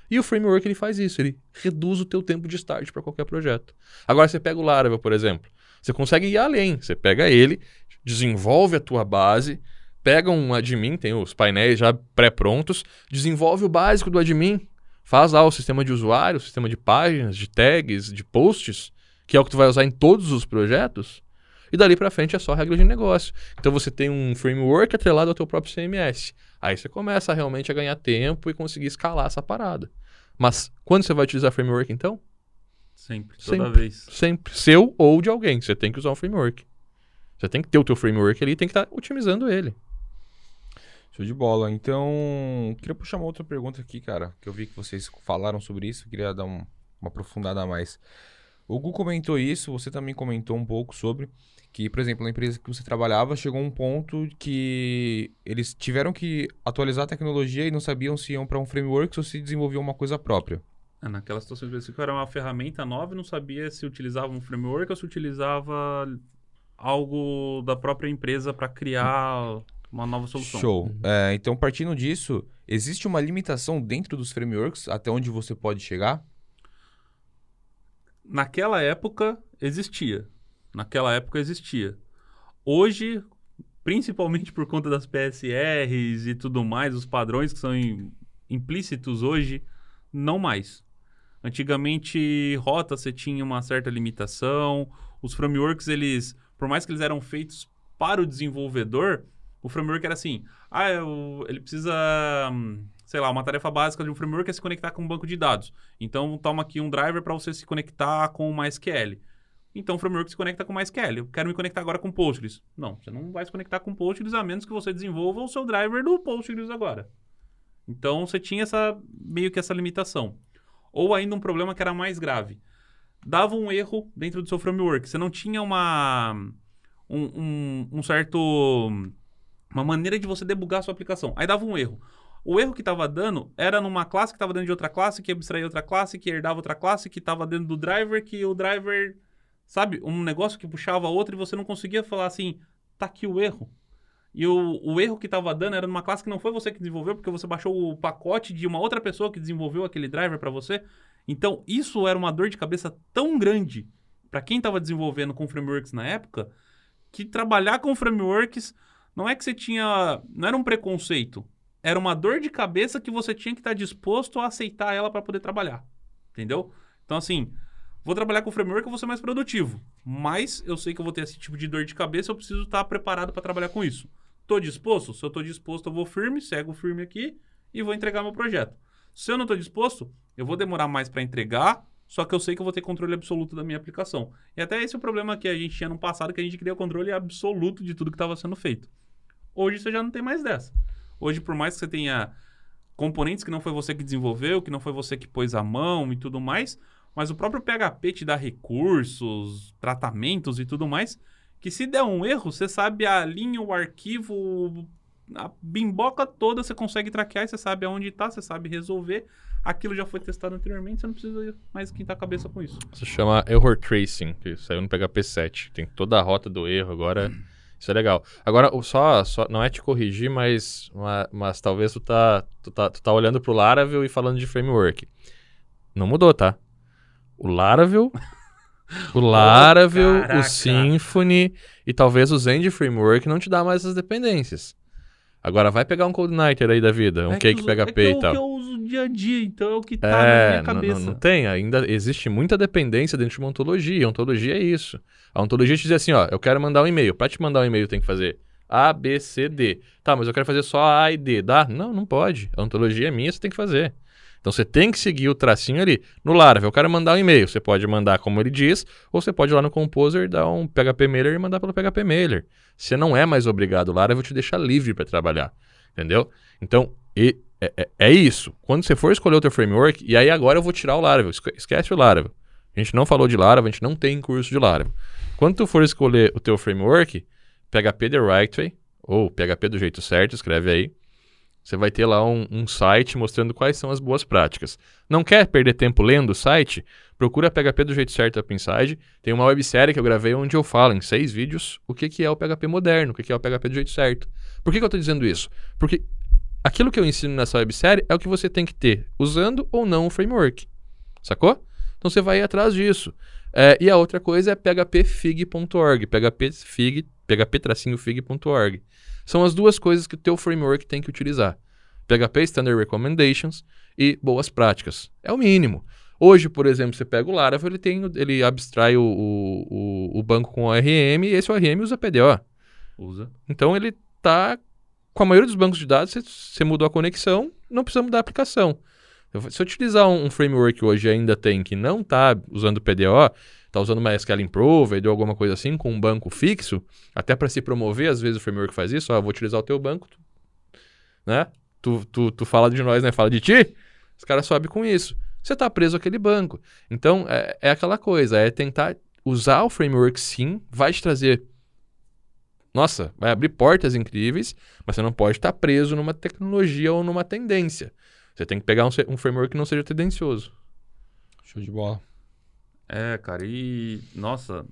E o framework ele faz isso, ele reduz o teu tempo de start para qualquer projeto. Agora você pega o Laravel, por exemplo. Você consegue ir além. Você pega ele, desenvolve a tua base, pega um admin, tem os painéis já pré-prontos, desenvolve o básico do admin, faz lá o sistema de usuário, o sistema de páginas, de tags, de posts, que é o que tu vai usar em todos os projetos. E dali pra frente é só regra de negócio. Então você tem um framework atrelado ao teu próprio CMS. Aí você começa realmente a ganhar tempo e conseguir escalar essa parada. Mas quando você vai utilizar framework então? Sempre, toda Sempre. vez. Sempre. Seu ou de alguém. Você tem que usar um framework. Você tem que ter o teu framework ali e tem que estar otimizando ele. Show de bola. Então, queria puxar uma outra pergunta aqui, cara, que eu vi que vocês falaram sobre isso, queria dar um- uma aprofundada a mais. O Gu comentou isso, você também comentou um pouco sobre que, por exemplo, na empresa que você trabalhava, chegou um ponto que eles tiveram que atualizar a tecnologia e não sabiam se iam para um framework ou se desenvolviam uma coisa própria. É, naquela situação específica era uma ferramenta nova e não sabia se utilizava um framework ou se utilizava algo da própria empresa para criar uma nova solução. Show. É, então, partindo disso, existe uma limitação dentro dos frameworks até onde você pode chegar? Naquela época existia. Naquela época existia. Hoje, principalmente por conta das PSRs e tudo mais, os padrões que são im- implícitos hoje, não mais. Antigamente, rota você tinha uma certa limitação. Os frameworks, eles, por mais que eles eram feitos para o desenvolvedor, o framework era assim: ah, eu- ele precisa, hum, sei lá, uma tarefa básica de um framework é se conectar com um banco de dados. Então, toma aqui um driver para você se conectar com o MySQL. Então, o framework se conecta com o MySQL. Eu quero me conectar agora com Postgres. Não, você não vai se conectar com Postgres a menos que você desenvolva o seu driver do Postgres agora. Então, você tinha essa meio que essa limitação. Ou ainda um problema que era mais grave. Dava um erro dentro do seu framework. Você não tinha uma um, um- um certo uma maneira de você debugar a sua aplicação. Aí dava um erro. O erro que estava dando era numa classe que estava dentro de outra classe, que abstraía outra classe, que herdava outra classe, que estava dentro do driver, que o driver, sabe, um negócio que puxava outro e você não conseguia falar assim, tá aqui o erro. E o, o erro que estava dando era numa classe que não foi você que desenvolveu, porque você baixou o pacote de uma outra pessoa que desenvolveu aquele driver para você. Então, isso era uma dor de cabeça tão grande para quem estava desenvolvendo com frameworks na época, que trabalhar com frameworks não é que você tinha. Não era um preconceito. Era uma dor de cabeça que você tinha que estar disposto a aceitar ela para poder trabalhar. Entendeu? Então, assim, vou trabalhar com framework, eu vou ser mais produtivo. Mas eu sei que eu vou ter esse tipo de dor de cabeça, eu preciso estar preparado para trabalhar com isso. Tô disposto? Se eu tô disposto, eu vou firme, cego firme aqui e vou entregar meu projeto. Se eu não tô disposto, eu vou demorar mais para entregar, só que eu sei que eu vou ter controle absoluto da minha aplicação. E até esse é o problema que a gente tinha no passado, que a gente queria o controle absoluto de tudo que estava sendo feito. Hoje você já não tem mais dessa. Hoje, por mais que você tenha componentes que não foi você que desenvolveu, que não foi você que pôs a mão e tudo mais, mas o próprio PHP te dá recursos, tratamentos e tudo mais, que se der um erro, você sabe a linha, o arquivo, a bimboca toda, você consegue traquear, você sabe aonde está, você sabe resolver. Aquilo já foi testado anteriormente, você não precisa mais quintar a cabeça com isso. Isso chama Error Tracing, que saiu no PHP 7. Tem toda a rota do erro agora. Isso é legal. Agora, só, só não é te corrigir, mas, mas, mas talvez tu tá, tu, tá, tu tá olhando pro Laravel e falando de framework. Não mudou, tá? O Laravel, o Laravel, Oh, o Symfony e talvez o Zend Framework não te dá mais essas dependências. Agora vai pegar um CodeNighter aí da vida, um É Cake uso- é PHP que e eu- tal. que eu uso dia a dia, então é o que tá na É, minha não, cabeça. não, não tem. Ainda existe muita dependência dentro de uma ontologia. A ontologia é isso. A ontologia te diz assim, ó, eu quero mandar um e-mail. Para te mandar um e-mail tem que fazer A, B, C, D. Tá, mas eu quero fazer só A e D. Dá? Não, não pode. A ontologia é minha, você tem que fazer. Então você tem que seguir o tracinho ali. No Laravel, eu quero mandar um e-mail. Você pode mandar como ele diz, ou você pode ir lá no Composer, dar um PHP Mailer e mandar pelo PHP Mailer. Você não é mais obrigado. O Laravel te deixa livre para trabalhar. Entendeu? Então, e- é, é- é isso. Quando você for escolher o teu framework, e aí agora eu vou tirar o Laravel. Esque- Esquece o Laravel. A gente não falou de Laravel, a gente não tem curso de Laravel. Quando tu for escolher o teu framework, PHP the right way, ou PHP do jeito certo, escreve aí. Você vai ter lá um, um site mostrando quais são as boas práticas. Não quer perder tempo lendo o site? Procura PHP do jeito certo Up Inside. Tem uma websérie que eu gravei onde eu falo em seis vídeos o que, que é o PHP moderno, o que, que é o PHP do jeito certo. Por que, que eu estou dizendo isso? Porque aquilo que eu ensino nessa websérie é o que você tem que ter, usando ou não o framework. Sacou? Então você vai atrás disso. É, e a outra coisa é phpfig.org, phpfig, php-fig.org. São as duas coisas que o teu framework tem que utilizar. PHP Standard Recommendations e boas práticas. É o mínimo. Hoje, por exemplo, você pega o Laravel, ele, tem, ele abstrai o, o, o- o banco com ORM e esse ORM usa PDO. Usa. Então ele tá com a maioria dos bancos de dados, você, você mudou a conexão, não precisa mudar a aplicação. Se eu utilizar um, um framework hoje ainda tem que não está usando PDO, está usando uma SQL Improved ou alguma coisa assim, com um banco fixo, até para se promover, às vezes o framework faz isso, ó, vou utilizar o teu banco, tu- né? Tu, tu, tu fala de nós, né? Fala de ti, os caras sobem com isso. Você está preso àquele banco. Então, é, é aquela coisa, é tentar usar o framework sim, vai te trazer nossa, vai abrir portas incríveis, mas você não pode estar preso numa tecnologia ou numa tendência. Você tem que pegar um, um framework que não seja tendencioso. Show de bola. É, cara, e. Nossa,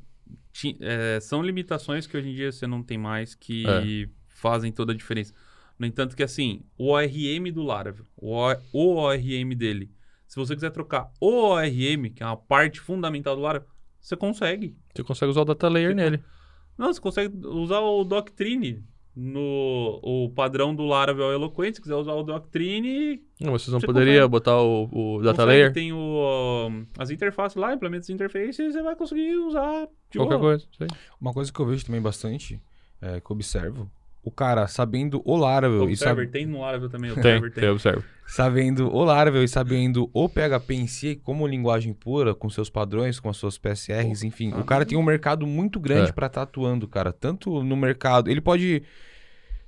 ti- é, são limitações que hoje em dia você não tem mais que É. fazem toda a diferença. No entanto, que assim, o ORM do Laravel, o, O- o ORM dele, se você quiser trocar o ORM, que é uma parte fundamental do Laravel, você consegue. Você consegue usar o data layer Você nele. Não, você consegue usar o Doctrine no o padrão do Laravel Eloquent. Se quiser usar o Doctrine, Não, vocês não Você poderiam botar o, o data consegue, layer? tem o, as interfaces lá, implementos de interface, e você vai conseguir usar de Qualquer boa. coisa. aí. Uma coisa que eu vejo também bastante, é, que eu observo, o cara sabendo o Laravel O e tem no Laravel também, o Tem, tem, tem. observa. sabendo o Laravel e sabendo o PHP em si como linguagem pura, com seus padrões, com as suas PSRs, enfim, o cara tem um mercado muito grande É. pra estar atuando, cara, tanto no mercado, ele pode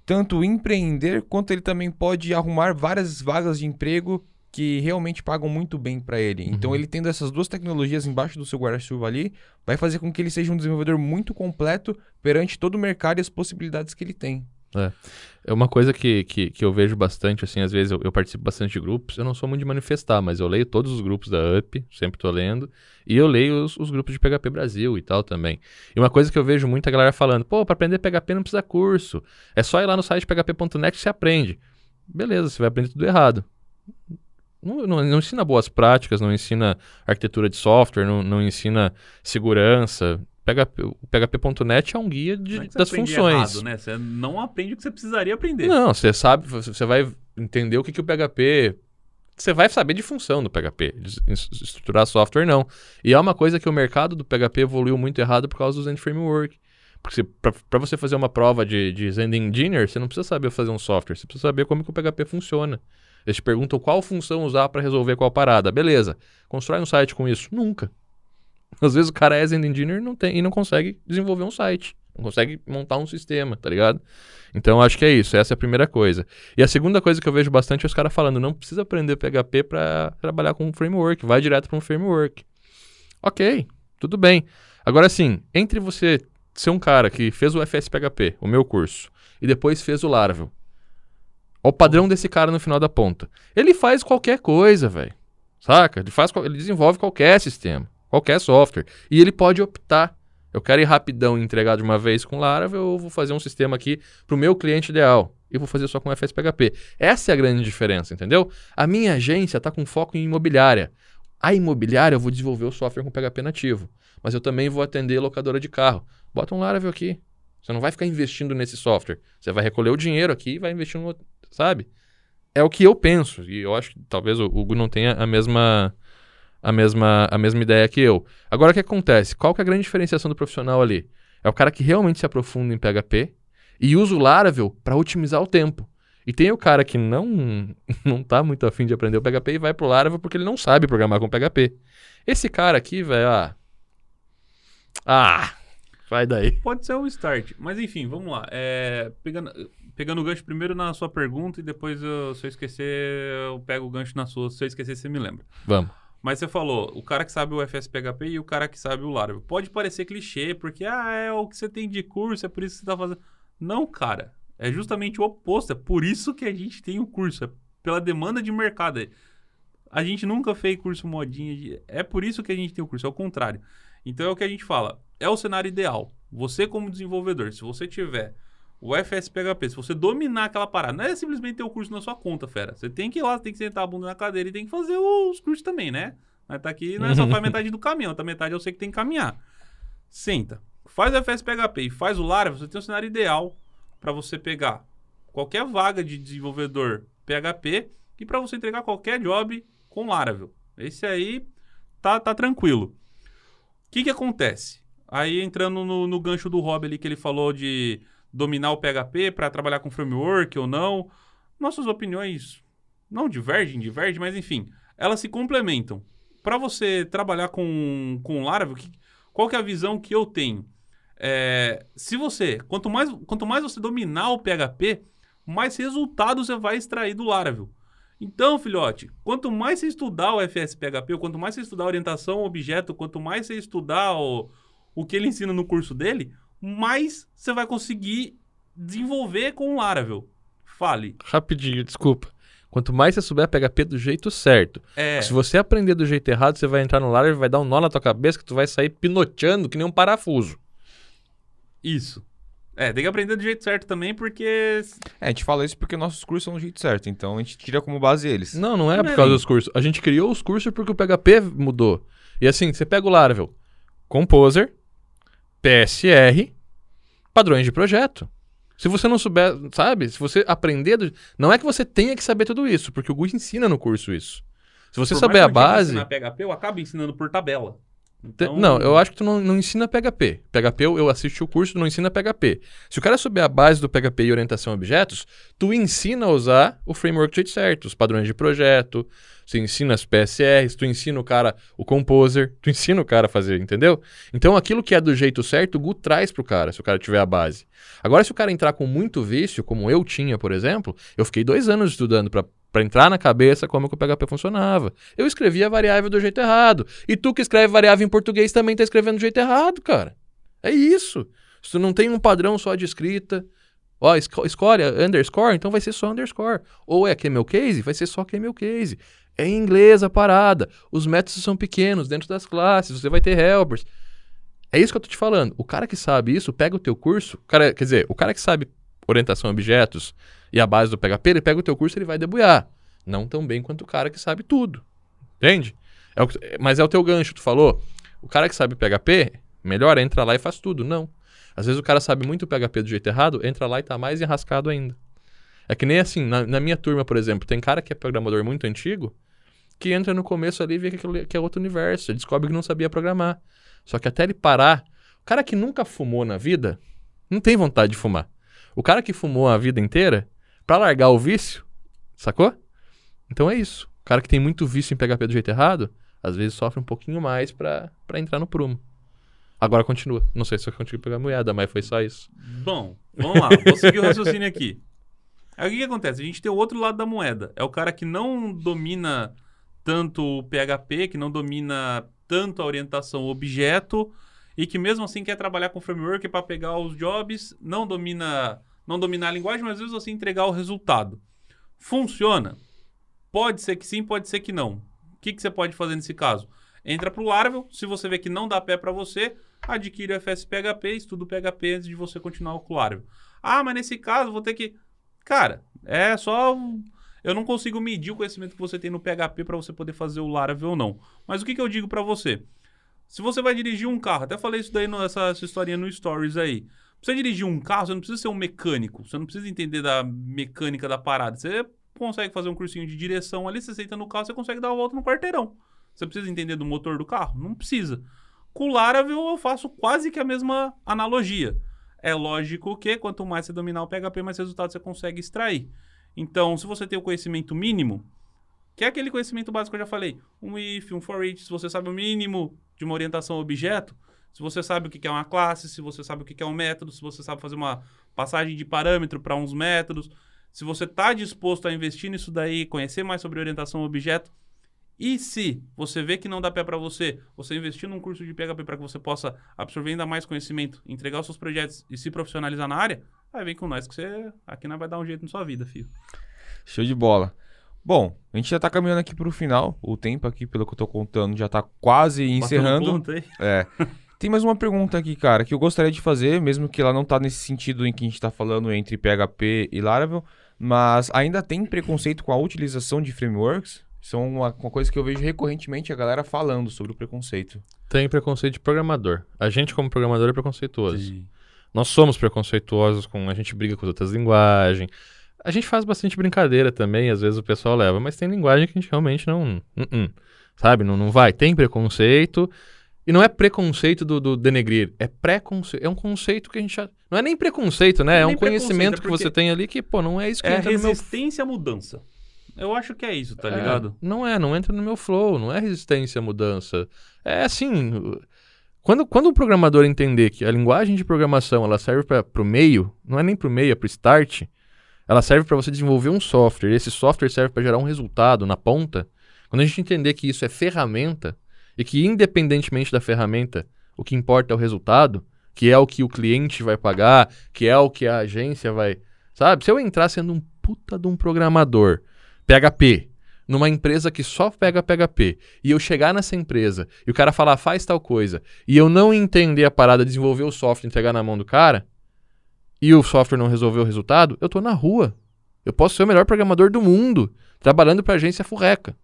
tanto empreender quanto ele também pode arrumar várias vagas de emprego que realmente pagam muito bem pra ele. Então Uhum. ele tendo essas duas tecnologias embaixo do seu guarda-chuva ali, vai fazer com que ele seja um desenvolvedor muito completo perante todo o mercado e as possibilidades que ele tem. É. É uma coisa que, que, que eu vejo bastante, assim, às vezes eu, eu, participo bastante de grupos, eu não sou muito de manifestar, mas eu leio todos os grupos da UP, sempre tô lendo, e eu leio os, os grupos de PHP Brasil e tal também. E uma coisa que eu vejo muita galera falando, pô, para aprender PHP não precisa curso, é só ir lá no site php.net que você aprende. Beleza, você vai aprender tudo errado. Não, não, não, ensina boas práticas, não ensina arquitetura de software, não, não ensina segurança, PHP, o PHP.net é um guia de, é das funções. Errado, né? Você não aprende o que você precisaria aprender. Não, você sabe, você vai entender o que, que o PHP. Você vai saber de função do PHP. De estruturar software, não. E é uma coisa que o mercado do PHP evoluiu muito errado por causa do Zen Framework. Porque para você fazer uma prova de, de Zen Engineer, você não precisa saber fazer um software, você precisa saber como que o PHP funciona. Eles te perguntam qual função usar para resolver qual parada. Beleza, constrói um site com isso. Nunca. Às vezes o cara é Zen Engineer não tem, e não consegue desenvolver um site. Não consegue montar um sistema, tá ligado? Então acho que é isso, essa é a primeira coisa. E a segunda coisa que eu vejo bastante é os caras falando, não precisa aprender PHP para trabalhar com um framework, vai direto para um framework. Ok, tudo bem. Agora sim, entre você ser um cara que fez o FSPHP, o meu curso, e depois fez o Laravel, Olha o padrão desse cara no final da ponta. Ele faz qualquer coisa, velho. Saca? Ele, faz, ele desenvolve qualquer sistema qualquer software. E ele pode optar. Eu quero ir rapidão e entregar de uma vez com Laravel, eu vou fazer um sistema aqui para o meu cliente ideal. E vou fazer só com FSPHP. Essa é a grande diferença, entendeu? A minha agência está com foco em imobiliária. A imobiliária eu vou desenvolver o software com PHP nativo. Mas eu também vou atender locadora de carro. Bota um Laravel aqui. Você não vai ficar investindo nesse software. Você vai recolher o dinheiro aqui e vai investir no outro, sabe? É o que eu penso. E eu acho que talvez o Hugo não tenha a mesma a mesma, a mesma ideia que eu. Agora, o que acontece? Qual que é a grande diferenciação do profissional ali? É o cara que realmente se aprofunda em PHP e usa o Laravel para otimizar o tempo. E tem o cara que não não tá muito afim de aprender o PHP e vai pro Laravel porque ele não sabe programar com PHP. Esse cara aqui, velho, ah... Ah, vai daí. Pode ser o start. Mas enfim, vamos lá. É, pegando, pegando o gancho primeiro na sua pergunta e depois, eu, se eu esquecer, eu pego o gancho na sua. Se eu esquecer, você me lembra. Vamos. Mas você falou, o cara que sabe o FSPHP e o cara que sabe o Laravel. Pode parecer clichê, porque ah, é o que você tem de curso, é por isso que você está fazendo. Não, cara. É justamente o oposto. É por isso que a gente tem o curso. É pela demanda de mercado. A gente nunca fez curso modinha. De... É por isso que a gente tem o curso. É o contrário. Então é o que a gente fala. É o cenário ideal. Você, como desenvolvedor, se você tiver o FSPHP, se você dominar aquela parada, não é simplesmente ter o curso na sua conta, fera. Você tem que ir lá, tem que sentar a bunda na cadeira e tem que fazer os cursos também, né? Mas tá aqui, não é só faz metade do caminho, outra metade eu sei que tem que caminhar. Senta, faz o FSPHP e faz o Laravel, você tem um cenário ideal para você pegar qualquer vaga de desenvolvedor PHP e para você entregar qualquer job com Laravel. Esse aí tá, tá tranquilo. O que que acontece? Aí entrando no, no gancho do Rob ali que ele falou de dominar o PHP para trabalhar com framework ou não. Nossas opiniões não divergem, divergem, mas enfim, elas se complementam. Para você trabalhar com, com Laravel, que, qual que é a visão que eu tenho? É, se você, quanto mais, quanto mais você dominar o PHP, mais resultados você vai extrair do Laravel. Então, filhote, quanto mais você estudar o FSPHP, ou quanto mais você estudar a orientação ao objeto, quanto mais você estudar o, o que ele ensina no curso dele, mais você vai conseguir desenvolver com o Laravel. Fale. Rapidinho, desculpa. Quanto mais você souber PHP do jeito certo. É. Se você aprender do jeito errado, você vai entrar no Laravel, vai dar um nó na tua cabeça que tu vai sair pinoteando que nem um parafuso. Isso. É, tem que aprender do jeito certo também, porque. É, a gente fala isso porque nossos cursos são do jeito certo, então a gente tira como base eles. Não, não é por é causa dos cursos. A gente criou os cursos porque o PHP mudou. E assim, você pega o Laravel, Composer, PSR, padrões de projeto. Se você não souber, sabe? Se você aprender. Do... Não é que você tenha que saber tudo isso, porque o Gu ensina no curso isso. Se você por saber a base. Na PHP, eu acabo ensinando por tabela. Então... Não, eu acho que tu não, não ensina PHP. PHP, eu, eu assisti o curso, tu não ensina PHP. Se o cara souber a base do PHP e orientação a objetos, tu ensina a usar o framework jeito certo, os padrões de projeto, você ensina as PSRs, tu ensina o cara o composer, tu ensina o cara a fazer, entendeu? Então aquilo que é do jeito certo, o Gu traz pro cara, se o cara tiver a base. Agora, se o cara entrar com muito vício, como eu tinha, por exemplo, eu fiquei dois anos estudando para para entrar na cabeça como que o PHP funcionava. Eu escrevia a variável do jeito errado. E tu que escreve variável em português também tá escrevendo do jeito errado, cara. É isso. Se tu não tem um padrão só de escrita, Ó, é underscore, então vai ser só underscore. Ou é camel case, vai ser só camel case. É em inglês a parada. Os métodos são pequenos dentro das classes, você vai ter helpers. É isso que eu tô te falando. O cara que sabe isso, pega o teu curso, cara, quer dizer, o cara que sabe orientação a objetos e a base do PHP, ele pega o teu curso e ele vai debuiar. Não tão bem quanto o cara que sabe tudo. Entende? É o que- mas é o teu gancho, tu falou. O cara que sabe PHP, melhor, entra lá e faz tudo. Não. Às vezes o cara sabe muito PHP do jeito errado, entra lá e tá mais enrascado ainda. É que nem assim, na, na minha turma, por exemplo, tem cara que é programador muito antigo, que entra no começo ali e vê que, aquilo, que é outro universo. Ele descobre que não sabia programar. Só que até ele parar. O cara que nunca fumou na vida, não tem vontade de fumar. O cara que fumou a vida inteira, pra largar o vício, sacou? Então é isso. O cara que tem muito vício em PHP do jeito errado, às vezes sofre um pouquinho mais pra entrar no prumo. Agora continua. Não sei se eu consigo pegar a moeda, mas foi só isso. Bom, vamos lá. Vou seguir o raciocínio aqui. Aí o que, que acontece? A gente tem o outro lado da moeda. É o cara que não domina tanto o PHP, que não domina tanto a orientação objeto e que mesmo assim quer trabalhar com framework para pegar os jobs, não domina, não domina a linguagem, mas às vezes assim entregar o resultado. Funciona? Pode ser que sim, pode ser que não. O que, que você pode fazer nesse caso? Entra para o Laravel, se você vê que não dá pé para você, adquire o FSPHP, estuda o PHP antes de você continuar com o Laravel. Ah, mas nesse caso vou ter que... Cara, é só... Eu não consigo medir o conhecimento que você tem no PHP para você poder fazer o Laravel ou não. Mas o que, que eu digo para você? Se você vai dirigir um carro, até falei isso daí, nessa essa historinha no Stories aí. Você dirigir um carro, você não precisa ser um mecânico. Você não precisa entender da mecânica da parada. Você consegue fazer um cursinho de direção ali, você senta no carro, você consegue dar uma volta no quarteirão. Você precisa entender do motor do carro? Não precisa. Com o Laravel eu faço quase que a mesma analogia. É lógico que quanto mais você dominar o PHP, mais resultados você consegue extrair. Então, se você tem o conhecimento mínimo, que é aquele conhecimento básico que eu já falei, um if, um for each, se você sabe o mínimo de uma orientação a objeto, se você sabe o que é uma classe, se você sabe o que é um método, se você sabe fazer uma passagem de parâmetro para uns métodos, se você está disposto a investir nisso daí, conhecer mais sobre orientação a objeto, e se você vê que não dá pé para você, você investir num curso de PHP para que você possa absorver ainda mais conhecimento, entregar os seus projetos e se profissionalizar na área, aí vem com nós que você aqui não vai dar um jeito na sua vida, filho. Show de bola. Bom, a gente já tá caminhando aqui pro final. O tempo aqui, pelo que eu tô contando, já tá quase encerrando. Ponto. É. Tem mais uma pergunta aqui, cara, que eu gostaria de fazer, mesmo que ela não tá nesse sentido em que a gente tá falando entre PHP e Laravel, mas ainda tem preconceito com a utilização de frameworks? São uma, uma coisa que eu vejo recorrentemente a galera falando sobre o preconceito. Tem preconceito de programador. A gente, como programador, é preconceituoso. Nós somos preconceituosos com. A gente briga com as outras linguagens. A gente faz bastante brincadeira também, às vezes o pessoal leva, mas tem linguagem que a gente realmente não. uh-uh, sabe? Não, não vai. Tem preconceito. E não é preconceito do, do denegrir, é preconceito. É um conceito que a gente já. Não é nem preconceito, né? É É um preconceito, conhecimento é que você tem ali que, pô, não é isso que É entra no meu resistência à mudança. Eu acho que é isso, tá É, ligado? Não é, não entra no meu flow, não é resistência à mudança. É assim, quando, quando o programador entender que a linguagem de programação ela serve para o meio, não é nem para o meio, é para o start, ela serve para você desenvolver um software, e esse software serve para gerar um resultado na ponta. Quando a gente entender que isso é ferramenta, e que independentemente da ferramenta, o que importa é o resultado, que é o que o cliente vai pagar, que é o que a agência vai. Sabe? Se eu entrar sendo um puta de um programador, PHP, numa empresa que só pega PHP, e eu chegar nessa empresa e o cara falar faz tal coisa, e eu não entender a parada, desenvolver o software, entregar na mão do cara, e o software não resolver o resultado, eu tô na rua. Eu posso ser o melhor programador do mundo, trabalhando para agência furreca.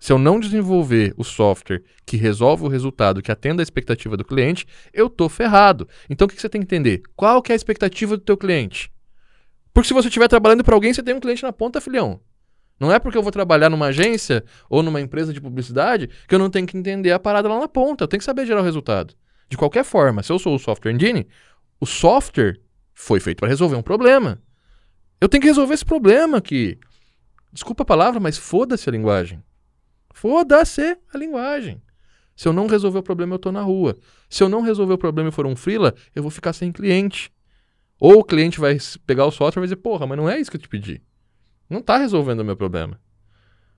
Se eu não desenvolver o software que resolve o resultado, que atenda a expectativa do cliente, eu tô ferrado. Então o que você tem que entender? Qual que é a expectativa do teu cliente? Porque se você estiver trabalhando para alguém, você tem um cliente na ponta, filhão. Não é porque eu vou trabalhar numa agência ou numa empresa de publicidade que eu não tenho que entender a parada lá na ponta. Eu tenho que saber gerar o resultado. De qualquer forma, se eu sou o software engine, o software foi feito para resolver um problema. Eu tenho que resolver esse problema aqui. Desculpa a palavra, mas foda-se a linguagem. Foda-se a linguagem. Se eu não resolver o problema, eu tô na rua. Se eu não resolver o problema e for um freela, eu vou ficar sem cliente. Ou o cliente vai pegar o software e vai dizer, porra, mas não é isso que eu te pedi. Não tá resolvendo o meu problema.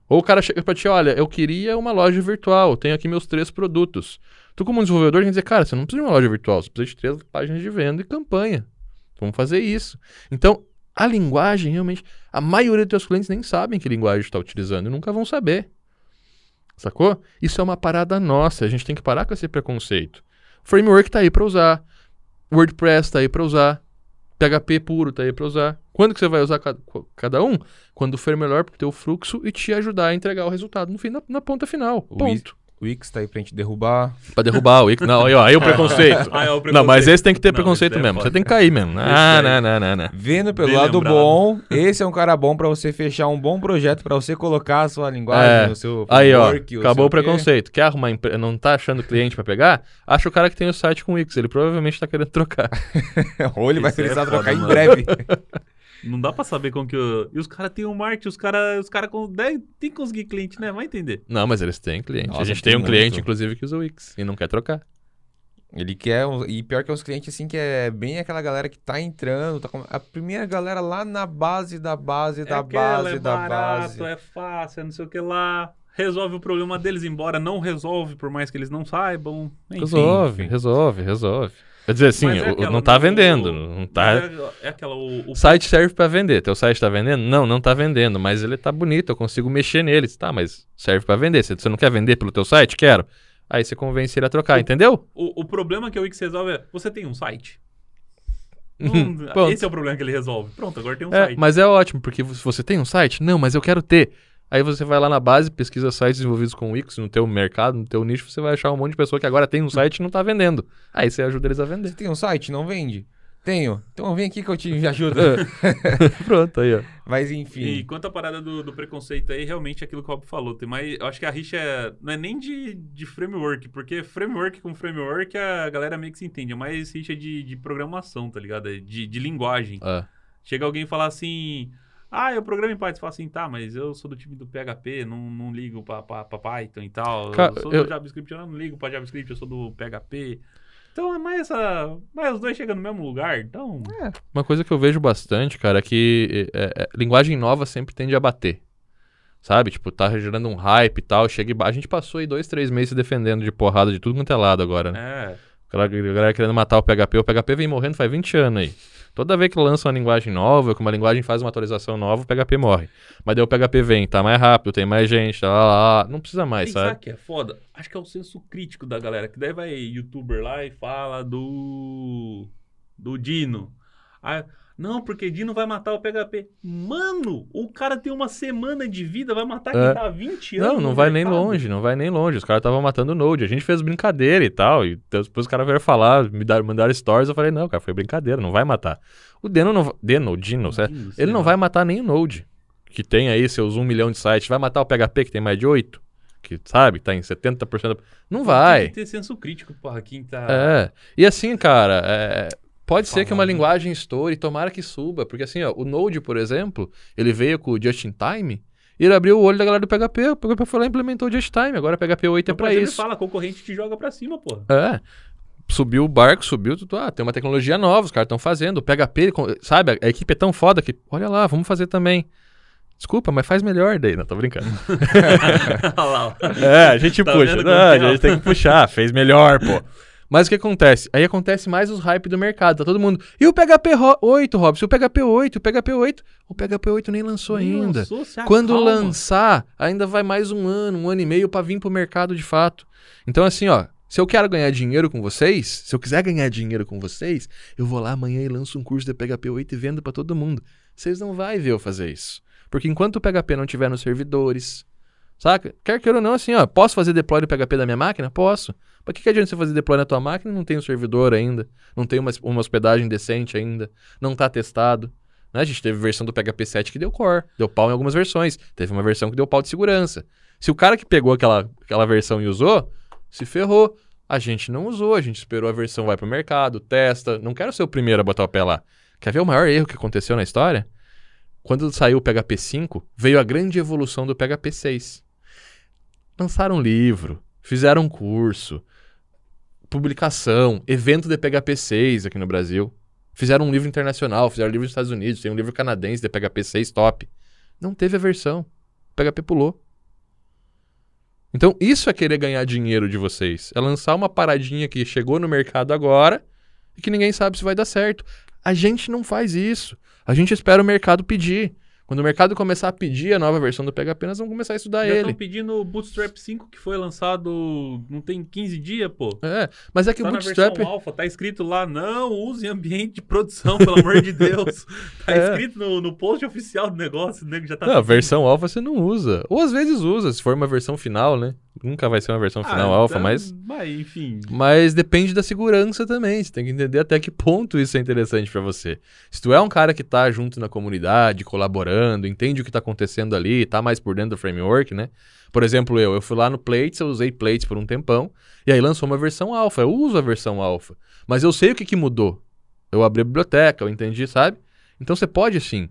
Ou o cara chega pra ti, olha, eu queria uma loja virtual, tenho aqui meus três produtos. Tu como desenvolvedor tem que dizer, cara, você não precisa de uma loja virtual, você precisa de três páginas de venda e campanha. Vamos fazer isso. Então, a linguagem, realmente, a maioria dos teus clientes nem sabem que linguagem está utilizando e nunca vão saber. Sacou? Isso é uma parada nossa. A gente tem que parar com esse preconceito. Framework tá aí para usar. WordPress tá aí para usar. PHP puro tá aí para usar. Quando que você vai usar cada, cada um? Quando for melhor para o teu fluxo e te ajudar a entregar o resultado no fim, na, na ponta final. Ponto. O Wix tá aí pra gente derrubar. Pra derrubar o Wix. Não, aí, ó, aí o preconceito. ah, é o preconceito. Não, mas esse tem que ter não, preconceito é mesmo. Você tem que cair mesmo. Ah, não, não, não, não. Vendo pelo Bem lado lembrado. bom, esse é um cara bom pra você fechar um bom projeto, pra você colocar a sua linguagem, é. o seu Aí, ó, acabou o preconceito. Quer arrumar, não tá achando cliente pra pegar? Acha o cara que tem o site com Wix. Ele provavelmente tá querendo trocar. Ou ele vai precisar é trocar foda, em breve. Não dá pra saber como que. Eu... E os caras têm um marketing, os caras os cara com... tem que conseguir cliente, né? Vai entender. Não, mas eles têm cliente. Nossa, a gente tem um muito. cliente, inclusive, que usa o Wix e não quer trocar. Ele quer. E pior que é uns clientes assim que é bem aquela galera que tá entrando. Tá com... A primeira galera lá na base da base, é da base, é da barato, base. É fácil, é não sei o que lá. Resolve o problema deles, embora não resolve, por mais que eles não saibam. Enfim, resolve, enfim. resolve, resolve. Quer dizer, assim, é aquela, não tá não, vendendo. Não tá... É, é aquela, o, o... site serve para vender. Teu site tá vendendo? Não, não tá vendendo, mas ele tá bonito, eu consigo mexer nele. Tá, mas serve para vender. Você não quer vender pelo teu site? Quero. Aí você convence ele a trocar, o, entendeu? O, o problema que o Wix resolve é, você tem um site? Hum, esse é o problema que ele resolve. Pronto, agora tem um é, site. Mas é ótimo, porque você tem um site? Não, mas eu quero ter. Aí você vai lá na base, pesquisa sites desenvolvidos com Wix no teu mercado, no teu nicho, você vai achar um monte de pessoa que agora tem um site e não está vendendo. Aí você ajuda eles a vender. Você tem um site, não vende? Tenho. Então vem aqui que eu te ajudo. Pronto, aí, ó. Mas enfim. E quanto à parada do, do, preconceito aí, realmente é aquilo que o Rob falou. Tem mais, eu acho que a rixa é, não é nem de, de framework, porque framework com framework a galera meio que se entende. É mais rixa de, de programação, tá ligado? De, de linguagem. É. Chega alguém e fala assim. Ah, eu programo em Python. Você fala assim, tá, mas eu sou do time do PHP, não, não ligo pra, pra, pra Python e tal. Cara, eu sou eu... do JavaScript, eu não ligo pra JavaScript, eu sou do PHP. Então é mais essa. Mas os dois chegam no mesmo lugar, então. É. Uma coisa que eu vejo bastante, cara, é que é, é, linguagem nova sempre tende a bater. Sabe? Tipo, tá gerando um hype e tal. Chega e... A gente passou aí dois, três meses defendendo de porrada de tudo quanto é lado agora, né? É. A galera querendo matar o PHP. O PHP vem morrendo faz 20 anos aí. Toda vez que lança uma linguagem nova, que uma linguagem faz uma atualização nova, o PHP morre. Mas daí o PHP vem, tá mais rápido, tem mais gente, tá lá, lá, não precisa mais, sabe? Sabe que é foda? Acho que é o senso crítico da galera, que daí vai youtuber lá e fala do do Dino. Aí, não, porque Dino vai matar o PHP. Mano, o cara tem uma semana de vida, vai matar quem é. tá há 20 anos. Não, não vai mercado. nem longe, não vai nem longe. Os caras estavam matando o Node. A gente fez brincadeira e tal. E depois os caras vieram falar, me dar, mandaram stories. Eu falei, não, cara, foi brincadeira, não vai matar. O Deno não Deno, Dino, certo? Dino, ele não vai matar nem o Node, que tem aí seus 1 milhão de sites. Vai matar o PHP, que tem mais de 8? que sabe, tá em 70%. Não vai. Tem que ter senso crítico, porra, quem tá. É. E assim, cara, é, Pode ser que uma linguagem estoure, tomara que suba, porque assim, ó, o Node, por exemplo, ele veio com o Just Time, e ele abriu o olho da galera do PHP, o PHP foi lá e implementou o Just Time, agora o PHP 8 é pra isso. Ele fala, concorrente te joga pra cima, pô. É. Subiu o barco, subiu tudo. Ah, tem uma tecnologia nova, os caras estão fazendo. O PHP, sabe, a, a equipe é tão foda que, olha lá, vamos fazer também. Desculpa, mas faz melhor daí. Não, tô brincando. é, a gente tá puxa. Não, a gente tem que puxar. Fez melhor, pô. Mas o que acontece? Aí acontece mais os hype do mercado. Tá todo mundo. E o PHP 8, Robson? O PHP 8, o PHP 8. O PHP 8 nem lançou nem ainda. Lançou, Quando acalma. lançar, ainda vai mais um ano, um ano e meio para vir pro mercado de fato. Então, assim, ó. Se eu quero ganhar dinheiro com vocês, se eu quiser ganhar dinheiro com vocês, eu vou lá amanhã e lanço um curso de PHP 8 e vendo para todo mundo. Vocês não vão ver eu fazer isso. Porque enquanto o PHP não tiver nos servidores, saca? Quer queira ou não, assim, ó, posso fazer deploy do PHP da minha máquina? Posso. Pra que, que adianta você fazer deploy na tua máquina não tem um servidor ainda? Não tem uma, uma hospedagem decente ainda? Não tá testado? Né? A gente teve versão do PHP 7 que deu core, deu pau em algumas versões. Teve uma versão que deu pau de segurança. Se o cara que pegou aquela, aquela versão e usou, se ferrou. A gente não usou, a gente esperou a versão vai pro mercado, testa. Não quero ser o primeiro a botar o pé lá. Quer ver o maior erro que aconteceu na história? Quando saiu o PHP 5, veio a grande evolução do PHP 6. Lançaram um livro, fizeram um curso, publicação, evento de PHP 6 aqui no Brasil. Fizeram um livro internacional, fizeram um livro nos Estados Unidos, tem um livro canadense de PHP 6 top. Não teve a versão. O PHP pulou. Então, isso é querer ganhar dinheiro de vocês. É lançar uma paradinha que chegou no mercado agora e que ninguém sabe se vai dar certo. A gente não faz isso. A gente espera o mercado pedir. Quando o mercado começar a pedir a nova versão do PHP, nós vamos começar a estudar Já ele. estão pedindo o Bootstrap 5, que foi lançado não tem 15 dias, pô. É, mas é que tá o na Bootstrap. versão alfa, tá escrito lá, não use ambiente de produção, pelo amor de Deus. Tá É. escrito no, no post oficial do negócio, o nego já tá Não, a versão alfa você não usa. Ou às vezes usa, se for uma versão final, né? Nunca vai ser uma versão final Ah, alfa, então, mas. Mas, enfim. Mas depende da segurança também. Você tem que entender até que ponto isso é interessante pra você. Se tu é um cara que tá junto na comunidade, colaborando, entende o que tá acontecendo ali, tá mais por dentro do framework, né? Por exemplo, eu, eu fui lá no Plates, eu usei Plates por um tempão, e aí lançou uma versão alfa. Eu uso a versão alfa. Mas eu sei o que, que mudou. Eu abri a biblioteca, eu entendi, sabe? Então você pode sim.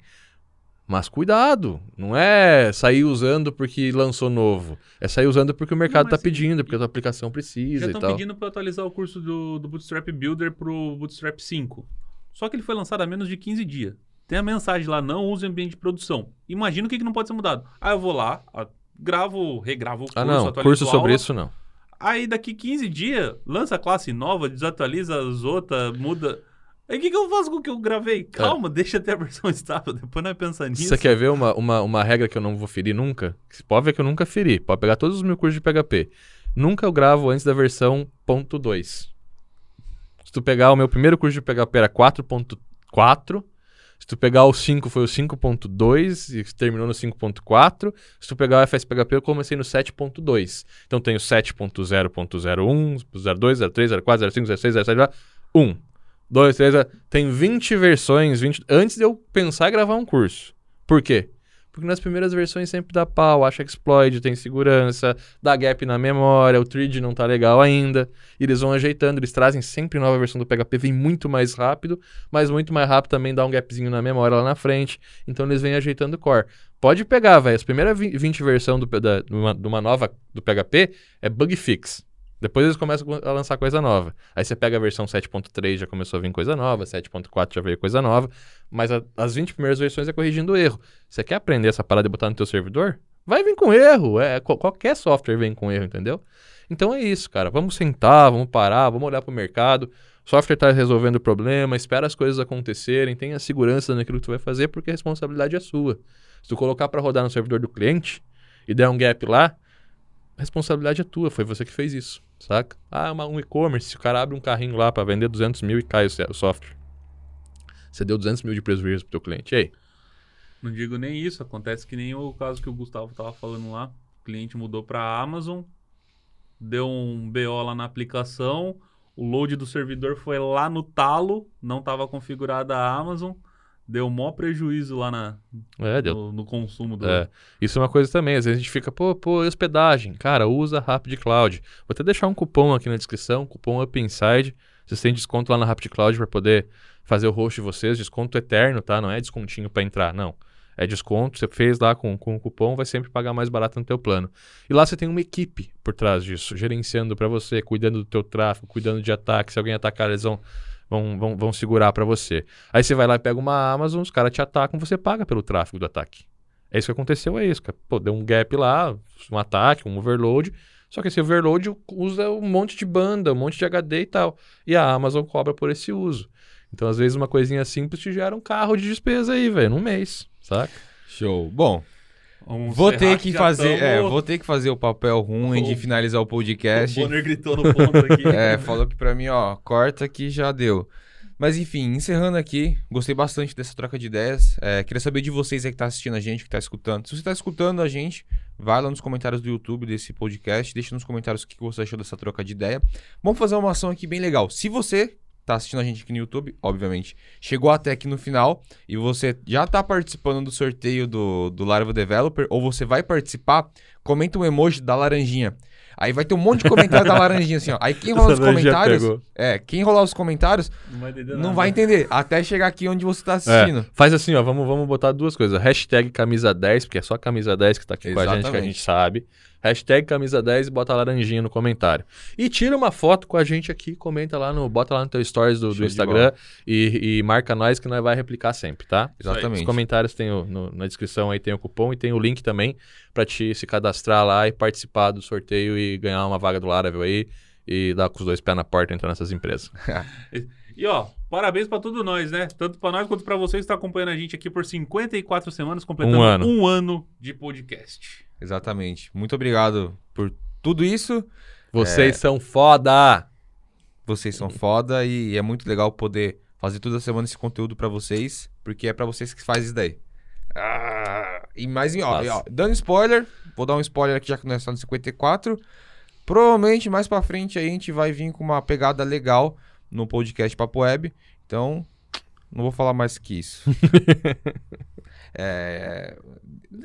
Mas cuidado, não é sair usando porque lançou novo. É sair usando porque o mercado mas tá pedindo, porque a tua aplicação precisa Já e estão tal. pedindo pra atualizar o curso do, do Bootstrap Builder pro Bootstrap 5. Só que ele foi lançado há menos de 15 dias. Tem a mensagem lá, não use ambiente de produção. Imagina o que, que não pode ser mudado. Aí eu vou lá, a- gravo, regravo o curso, Ah, não. Curso sobre aula. isso, não. Aí daqui 15 dias, lança a classe nova, desatualiza as outras, muda. Aí o que, que eu faço com o que eu gravei? Calma, deixa até a versão estável, depois nós pensamos nisso. Você quer ver uma, uma, uma regra que eu não vou ferir nunca? Você Pode ver que eu nunca feri. Pode pegar todos os meus cursos de PHP. Nunca eu gravo antes da versão ponto .2. Se tu pegar o meu primeiro curso de PHP era 4.4. Se tu pegar o 5 foi o 5.2 e terminou no 5.4. Se tu pegar o FSPHP eu comecei no 7.2. Então tem o 7.0.01, 02, 03, 04, 05, 06, 07, 1. 2, 3, tem 20 versões 20, antes de eu pensar em gravar um curso. Por quê? Porque nas primeiras versões sempre dá pau, acha exploit, tem segurança, dá gap na memória, o thread não tá legal ainda. E eles vão ajeitando, eles trazem sempre nova versão do PHP, vem muito mais rápido, mas muito mais rápido também dá um gapzinho na memória lá na frente. Então eles vêm ajeitando o core. Pode pegar, velho, as primeiras vi- 20 versões de uma nova do PHP é bug fix. Depois eles começam a lançar coisa nova. Aí você pega a versão 7.3, já começou a vir coisa nova, 7.4 já veio coisa nova, mas a- as 20 primeiras versões é corrigindo o erro. Você quer aprender essa parada e botar no teu servidor? Vai vir com erro, é, qual- qualquer software vem com erro, entendeu? Então é isso, cara. Vamos sentar, vamos parar, vamos olhar pro mercado. O software está resolvendo o problema, espera as coisas acontecerem, tenha segurança naquilo que tu vai fazer, porque a responsabilidade é sua. Se tu colocar para rodar no servidor do cliente e der um gap lá, responsabilidade é tua, foi você que fez isso, saca? Ah, uma- um e-commerce, se o cara abre um carrinho lá para vender 200 mil e cai o, software. Você deu 200 mil de prejuízo pro teu cliente, e aí? Não digo nem isso, acontece que nem o caso que o Gustavo tava falando lá. O cliente mudou pra Amazon, deu um BO lá na aplicação, o load do servidor foi lá no talo, não estava configurada a Amazon, deu maior prejuízo lá na, É, deu no, no consumo do. É, isso é uma coisa também. Às vezes a gente fica, pô, pô, hospedagem. Cara, usa Rapid Cloud. Vou até deixar um cupom aqui na descrição, cupom Up Inside. Vocês têm desconto lá na Rapid Cloud para poder fazer o host de vocês. Desconto eterno, tá? Não é descontinho para entrar, não. É desconto, você fez lá com, com o cupom, vai sempre pagar mais barato no teu plano. E lá você tem uma equipe por trás disso, gerenciando para você, cuidando do teu tráfego, cuidando de ataque. Se alguém atacar, eles vão, vão, vão, vão segurar para você. Aí você vai lá e pega uma Amazon, os caras te atacam, você paga pelo tráfego do ataque. É isso que aconteceu, é isso. Pô, deu um gap lá, um ataque, um overload. Só que esse overload usa um monte de banda, um monte de HD e tal. E a Amazon cobra por esse uso. Então, às vezes, uma coisinha simples te gera um carro de despesa aí, velho, num mês, saca? Show. Bom, Vou ter que fazer, é, vou ter que fazer o papel ruim de O- finalizar o podcast. O Bonner gritou no ponto aqui. É, falou que pra mim, ó, corta que já deu. Mas enfim, encerrando aqui, gostei bastante dessa troca de ideias. É, queria saber de vocês aí que tá assistindo a gente, que tá escutando. Se você tá escutando a gente, vai lá nos comentários do YouTube desse podcast, deixa nos comentários o que você achou dessa troca de ideia. Vamos fazer uma ação aqui bem legal. Se você tá assistindo a gente aqui no YouTube, obviamente, chegou até aqui no final e você já tá participando do sorteio do, do Laravel Developer, ou você vai participar, comenta um emoji da laranjinha. Aí vai ter um monte de comentário da laranjinha assim, ó. Aí quem rolar os comentários, é, quem rolar os comentários Não vai entender não nada. vai entender, até chegar aqui onde você tá assistindo. É, faz assim, ó, vamos, vamos botar duas coisas. Hashtag camisa 10, porque é só camisa 10 que tá aqui com a gente, que a Exatamente. gente sabe. Hashtag camisa 10 e bota laranjinha no comentário. E tira uma foto com a gente aqui, comenta lá no. Bota lá no teu stories do, do Instagram e, e marca nós que nós vai replicar sempre, tá? Os Exatamente. comentários tem o, no- na descrição aí tem o cupom e tem o link também pra te se cadastrar lá e participar do sorteio e ganhar uma vaga do Laravel aí e dar com os dois pés na porta e entrar nessas empresas. E ó, parabéns pra todos nós, né? Tanto pra nós quanto pra vocês que estão acompanhando a gente aqui por 54 semanas, completando Um ano. um ano de podcast. Exatamente. Muito obrigado por tudo isso. Vocês são foda! Vocês são foda e é muito legal poder fazer toda semana esse conteúdo pra vocês, porque é pra vocês que faz isso daí. Ah, e mais, ó, Nossa. e, ó, dando spoiler, vou dar um spoiler aqui já que nós estamos no 54. Provavelmente mais pra frente aí a gente vai vir com uma pegada legal no podcast Papo Web. Então, não vou falar mais que isso. é,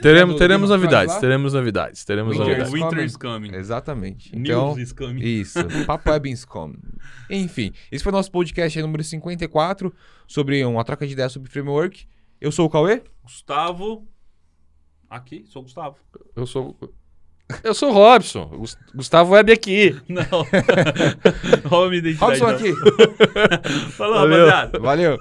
Teremos, do teremos novidades, teremos novidades, teremos Winter novidades. is Winter is coming. exatamente. Então, News is coming. Isso, Papo Web Inscom. Enfim, esse foi o nosso podcast aí, número 54, sobre uma troca de ideias sobre framework. Eu sou o Cauê. Gustavo. Aqui, sou o Gustavo. Eu sou. Eu sou o Robson. Gus- Gustavo Web aqui. Não. Robson aqui. Falou, Valeu. rapaziada. Valeu.